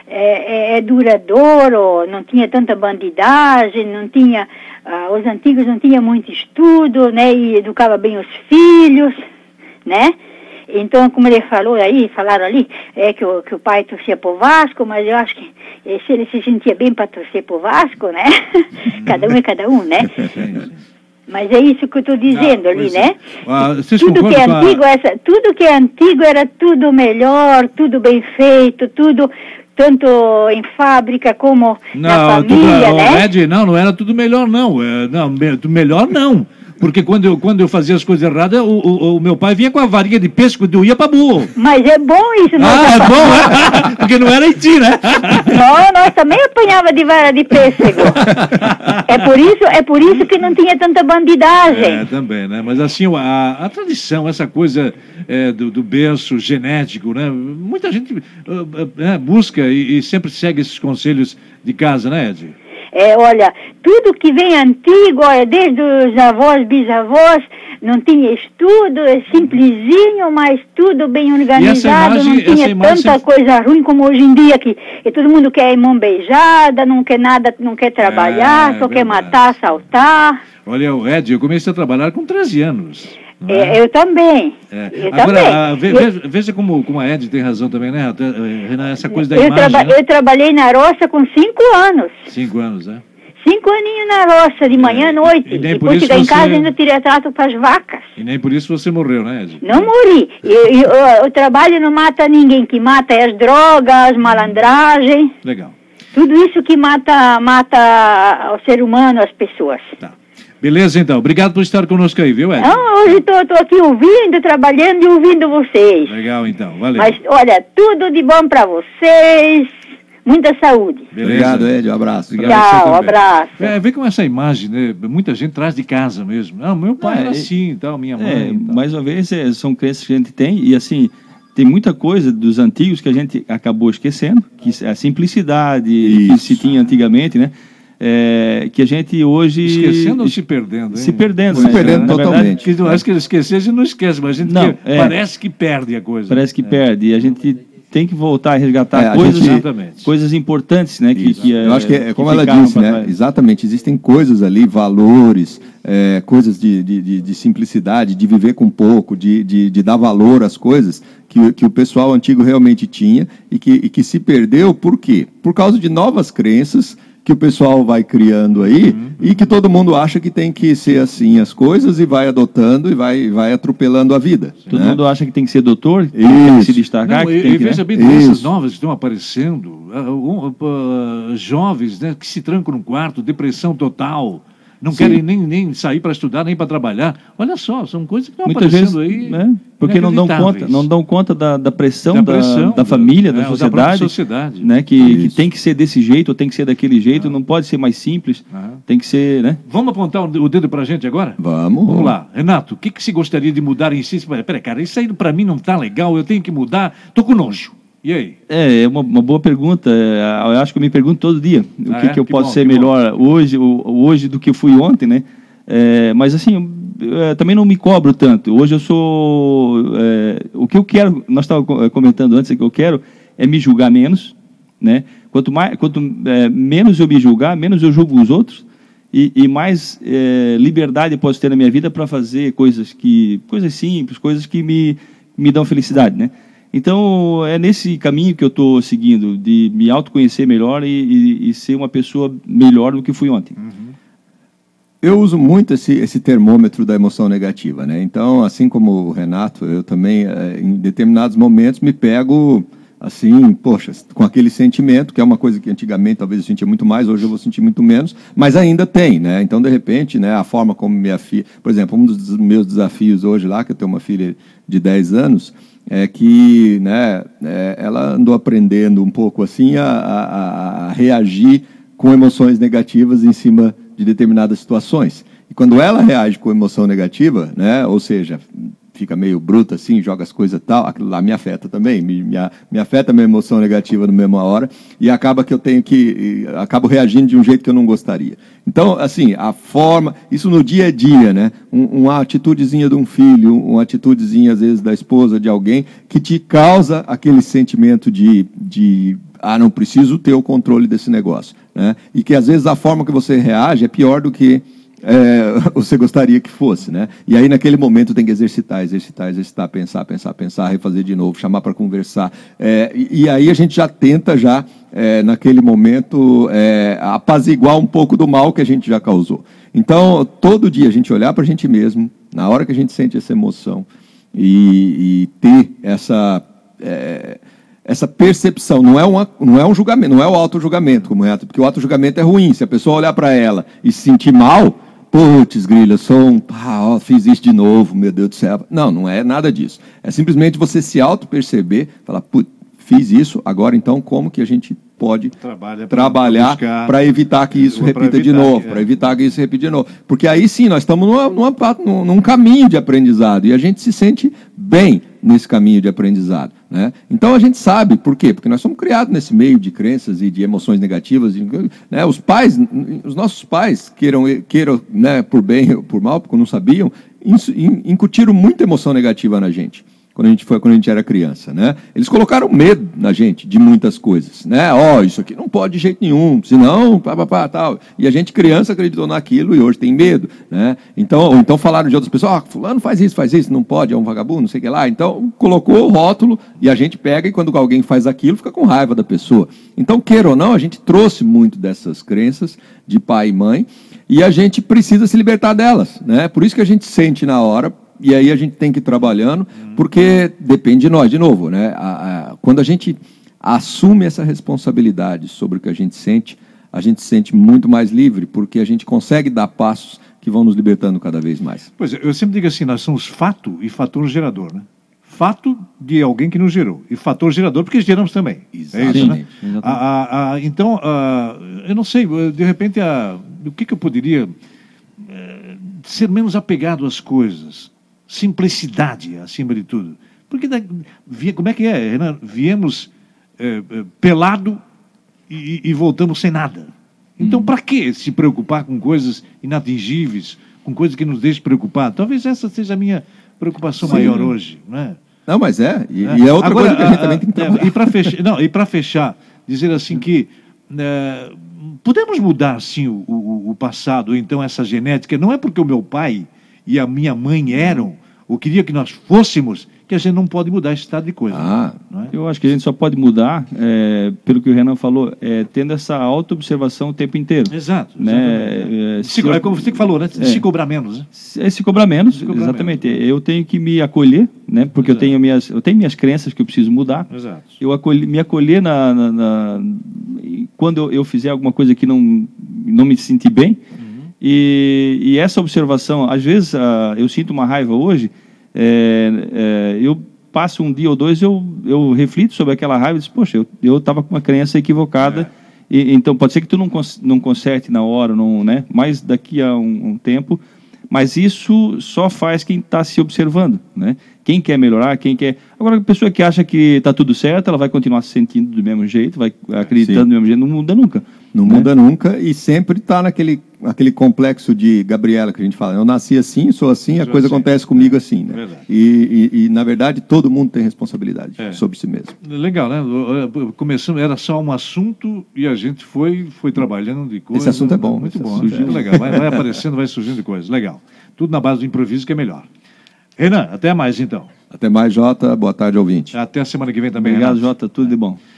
[SPEAKER 5] é, é, é duradouro, não tinha tanta bandidagem, não tinha, ah, os antigos não tinham muito estudo, né? E educava bem os filhos, né? Então, como ele falou aí, falaram ali, é que o, que o pai torcia pro Vasco, mas eu acho que se ele se sentia bem para torcer pro Vasco, né? [LAUGHS] cada um é cada um, né? [LAUGHS] Mas é isso que eu estou dizendo Não, ali, né? Ah, tudo que é antigo, essa, tudo que é antigo era tudo melhor, tudo bem feito, tudo tanto em fábrica como não, na família,
[SPEAKER 2] tudo,
[SPEAKER 5] né?
[SPEAKER 2] Ed, não, não era tudo melhor, não. É, não, melhor não. Porque quando eu, quando eu fazia as coisas erradas, o, o, o meu pai vinha com a varinha de pesco e ia para burro.
[SPEAKER 5] Mas é bom isso,
[SPEAKER 2] não Ah, é bom, é? [LAUGHS] Porque não era em ti, né?
[SPEAKER 5] Não, nós também apanhava de vara de pêssego. É por isso, é por isso que não tinha tanta bandidagem.
[SPEAKER 2] É, também, né? Mas assim, a, a tradição, essa coisa é, do, do berço genético, né? Muita gente uh, uh, busca e, e sempre segue esses conselhos de casa, né, Ed?
[SPEAKER 5] É, olha, tudo que vem antigo, olha, desde os avós, bisavós, não tinha estudo, é simplesinho, mas tudo bem organizado, imagem, não tinha tanta coisa ruim como hoje em dia que todo mundo quer mão beijada, não quer nada, não quer trabalhar, é, só verdade. quer matar, assaltar.
[SPEAKER 2] Olha, o Ed, eu comecei a trabalhar com 13 anos.
[SPEAKER 5] É, é, eu também. É. Eu
[SPEAKER 2] Agora,
[SPEAKER 5] também.
[SPEAKER 2] A, veja, veja, como, como a Ed tem razão também, né, Renan? Essa coisa da
[SPEAKER 5] eu
[SPEAKER 2] imagem.
[SPEAKER 5] Traba
[SPEAKER 2] né?
[SPEAKER 5] Eu trabalhei na roça com cinco anos.
[SPEAKER 2] Cinco anos, né?
[SPEAKER 5] Cinco aninhos na roça, de manhã à é, noite. E Depois chegar em casa ainda tirei trato para as vacas.
[SPEAKER 2] E nem por isso você morreu, né, Ed?
[SPEAKER 5] Não morri. o trabalho não mata ninguém. que mata é as drogas, malandragem.
[SPEAKER 2] Legal.
[SPEAKER 5] Tudo isso que mata, mata o ser humano, as pessoas.
[SPEAKER 2] Tá. Beleza, então. Obrigado por estar conosco aí, viu, Ed?
[SPEAKER 5] Não, hoje estou aqui ouvindo, trabalhando e ouvindo vocês.
[SPEAKER 2] Legal, então. Valeu.
[SPEAKER 5] Mas, olha, tudo de bom para vocês. Muita saúde.
[SPEAKER 3] Beleza. Obrigado, Ed. Um abraço.
[SPEAKER 5] Obrigado Tchau, um abraço.
[SPEAKER 2] É, vê com essa imagem, né? Muita gente traz de casa mesmo. Não, meu pai é, era assim, tal, minha mãe.
[SPEAKER 4] É, mais uma vez, é, são crenças que a gente tem e assim tem muita coisa dos antigos que a gente acabou esquecendo, que a simplicidade Isso. que se tinha antigamente, né? É, que a gente hoje.
[SPEAKER 2] Esquecendo ou se perdendo? Hein?
[SPEAKER 4] Se perdendo.
[SPEAKER 3] Se né? perdendo totalmente.
[SPEAKER 2] Verdade, que, acho que esquecer a gente não esquece, mas a gente não, que, é, parece que perde a coisa.
[SPEAKER 4] Parece que é. perde. E a gente tem que voltar a resgatar é, coisas, gente, coisas importantes, né? Que, que
[SPEAKER 3] Eu acho que é como ela disse, né? Exatamente. Existem coisas ali, valores, é, coisas de, de, de, simplicidade, de viver com pouco, de, de, de, dar valor às coisas que, que o pessoal antigo realmente tinha e que, e que se perdeu por quê? Por causa de novas crenças que o pessoal vai criando aí uhum. e que todo mundo acha que tem que ser assim as coisas e vai adotando e vai, vai atropelando a vida.
[SPEAKER 4] Todo né? mundo acha que tem que ser doutor, que tem que se destacar. Não,
[SPEAKER 2] e,
[SPEAKER 4] tem
[SPEAKER 2] e veja né? bem, doenças novas que estão aparecendo, uh, uh, uh, jovens né, que se trancam no quarto, depressão total não Sim. querem nem, nem sair para estudar, nem para trabalhar. Olha só, são coisas que estão Muitas aparecendo vezes, aí. Né?
[SPEAKER 4] Porque não dão conta, não dão conta da, da pressão, da, pressão, da, da família, da, é, sociedade,
[SPEAKER 2] da sociedade.
[SPEAKER 4] Né? Que, que, tem que ser desse jeito, ou tem que ser daquele jeito, não, não pode ser mais simples, tem que ser. Né?
[SPEAKER 2] Vamos apontar o dedo para a gente agora?
[SPEAKER 3] Vamos.
[SPEAKER 2] Vamos lá. Renato, o que, que se gostaria de mudar em si? Peraí, cara, isso aí para mim não está legal, eu tenho que mudar, estou com nojo. E aí?
[SPEAKER 4] É, é uma, uma boa pergunta. É, eu acho que eu me pergunto todo dia o ah, que, é? que eu que posso bom, ser melhor bom. hoje, hoje do que eu fui ontem, né? É, mas assim, eu, também não me cobro tanto. Hoje eu sou. É, o que eu quero, nós estávamos comentando antes, é que eu quero é me julgar menos, né? Quanto, mais, quanto é, menos eu me julgar, menos eu julgo os outros. E, e mais é, liberdade eu posso ter na minha vida para fazer coisas que coisas simples, coisas que me, me dão felicidade, né? Então, é nesse caminho que eu estou seguindo, de me autoconhecer melhor e, e, e, ser uma pessoa melhor do que fui ontem. Uhum.
[SPEAKER 3] Eu uso muito esse, esse termômetro da emoção negativa, né? Então, assim como o Renato, eu também, eh, em determinados momentos, me pego assim, poxa, com aquele sentimento, que é uma coisa que antigamente talvez eu sentia muito mais, hoje eu vou sentir muito menos, mas ainda tem, né? Então, de repente, né, a forma como minha filha, por exemplo, um dos meus desafios hoje lá, que eu tenho uma filha de 10 anos, é que né, é, ela andou aprendendo um pouco assim a, a, a, reagir com emoções negativas em cima de determinadas situações. E quando ela reage com emoção negativa, né, ou seja, fica meio bruta assim, joga as coisas tal, aquilo lá me afeta também, me, me, me afeta a minha emoção negativa na mesma hora e acaba que eu tenho que, acabo reagindo de um jeito que eu não gostaria. Então, assim, a forma, isso no dia a dia, né? Um, uma atitudezinha de um filho, uma atitudezinha às vezes da esposa, de alguém, que te causa aquele sentimento de, de ah, não preciso ter o controle desse negócio, né? E que às vezes a forma que você reage é pior do que é, [LAUGHS] você gostaria que fosse, né? E aí naquele momento tem que exercitar, exercitar, exercitar, pensar, pensar, pensar, refazer de novo, chamar para conversar. É, e, e, aí a gente já tenta já é, naquele momento é, apaziguar um pouco do mal que a gente já causou. Então todo dia a gente olhar para a gente mesmo, na hora que a gente sente essa emoção e, e ter essa é, essa percepção, não é, uma, não é um julgamento, não é o auto-julgamento, como é, porque o auto-julgamento é ruim. Se a pessoa olhar para ela e se sentir mal, putz, grila, sou um, ah, ó, fiz isso de novo, meu Deus do céu. Não, não é nada disso. É simplesmente você se auto-perceber, falar, putz, fiz isso, agora então como que a gente pode Trabalha trabalhar para evitar que isso repita evitar, de novo, é. para evitar que isso repita de novo. Porque aí sim, nós estamos numa, numa, num caminho de aprendizado e a gente se sente bem nesse caminho de aprendizado. Né? Então a gente sabe, por quê? Porque nós somos criados nesse meio de crenças e de emoções negativas. Né? Os pais, os nossos pais, queiram, queiram né, por bem ou por mal, porque não sabiam, incutiram muita emoção negativa na gente. Quando a gente foi quando a gente era criança, né? Eles colocaram medo na gente de muitas coisas, né? Ó, oh, isso aqui não pode de jeito nenhum, senão, pá, pá, pá, tal. E a gente criança acreditou naquilo e hoje tem medo, né? Então, ou então falaram de outras pessoas, oh, fulano faz isso, faz isso, não pode, é um vagabundo, não sei o que lá. Então, colocou o rótulo e a gente pega e quando alguém faz aquilo, fica com raiva da pessoa. Então, queira ou não, a gente trouxe muito dessas crenças de pai e mãe e a gente precisa se libertar delas, né? Por isso que a gente sente na hora, e aí a gente tem que ir trabalhando, porque depende de nós, de novo, né? A, a, quando a gente assume essa responsabilidade sobre o que a gente sente, a gente se sente muito mais livre, porque a gente consegue dar passos que vão nos libertando cada vez mais.
[SPEAKER 2] Pois é, eu sempre digo assim, nós somos fato e fator gerador, né? Fato de alguém que nos gerou, e fator gerador porque geramos também.
[SPEAKER 3] Exatamente. É isso,
[SPEAKER 2] né? Então, eu não sei, de repente, o que, que eu poderia eh, ser menos apegado às coisas, simplicidade acima de tudo. Porque como é que é, Renan? Viemos é, pelado e, e, voltamos sem nada. Então, hum. para que se preocupar com coisas inatingíveis, com coisas que nos deixam preocupados? Talvez essa seja a minha preocupação Sim. maior hoje, não é?
[SPEAKER 3] Não, mas é, e é, e é outra Agora, coisa que a gente a, também tem que é, trabalhar.
[SPEAKER 2] E para fechar, não, e para fechar, dizer assim que é, podemos mudar sim o, o, o passado, então essa genética, não é porque o meu pai e a minha mãe eram, ou queria que nós fôssemos, que a gente não pode mudar esse estado de coisa.
[SPEAKER 4] Ah, é? Eu acho que a gente só pode mudar, é, pelo que o Renan falou, é, tendo essa auto-observação o tempo inteiro.
[SPEAKER 2] Exato.
[SPEAKER 4] Né?
[SPEAKER 2] É, se, é como você que falou, né? É. se cobrar menos. Né?
[SPEAKER 4] É, se cobrar menos, se cobrar exatamente. Menos. Eu tenho que me acolher, né? porque eu tenho, minhas, eu tenho minhas crenças que eu preciso mudar.
[SPEAKER 2] Exato.
[SPEAKER 4] Eu acolhi, me acolher na, na, na quando eu, eu, fizer alguma coisa que não, não me sentir bem. Uhum. E, e, essa observação, às vezes, uh, eu sinto uma raiva hoje é, é, eu passo um dia ou dois, eu, eu reflito sobre aquela raiva e digo, poxa, eu estava com uma crença equivocada. É. E, então, pode ser que tu não, cons não conserte na hora, não, né? mas daqui a um, um tempo. Mas isso só faz quem está se observando. Né? Quem quer melhorar, quem quer. Agora, a pessoa que acha que está tudo certo, ela vai continuar se sentindo do mesmo jeito, vai acreditando Sim. do mesmo jeito, não muda nunca.
[SPEAKER 3] Não né? muda nunca e sempre está naquele aquele complexo de Gabriela que a gente fala. Eu nasci assim, sou assim, a coisa assim. acontece comigo assim. Né? E, e, e, na verdade, todo mundo tem responsabilidade é. sobre si mesmo.
[SPEAKER 2] Legal, né? Começando, era só um assunto e a gente foi, foi trabalhando de coisas.
[SPEAKER 3] Esse assunto é bom.
[SPEAKER 2] Muito bom. Muito é. legal. Vai, vai aparecendo, vai surgindo coisas. Legal. Tudo na base do improviso que é melhor. Renan, até mais então.
[SPEAKER 3] Até mais, Jota. Boa tarde, ouvinte.
[SPEAKER 2] Até a semana que vem também.
[SPEAKER 4] Obrigado, Renan. Jota. Tudo de bom.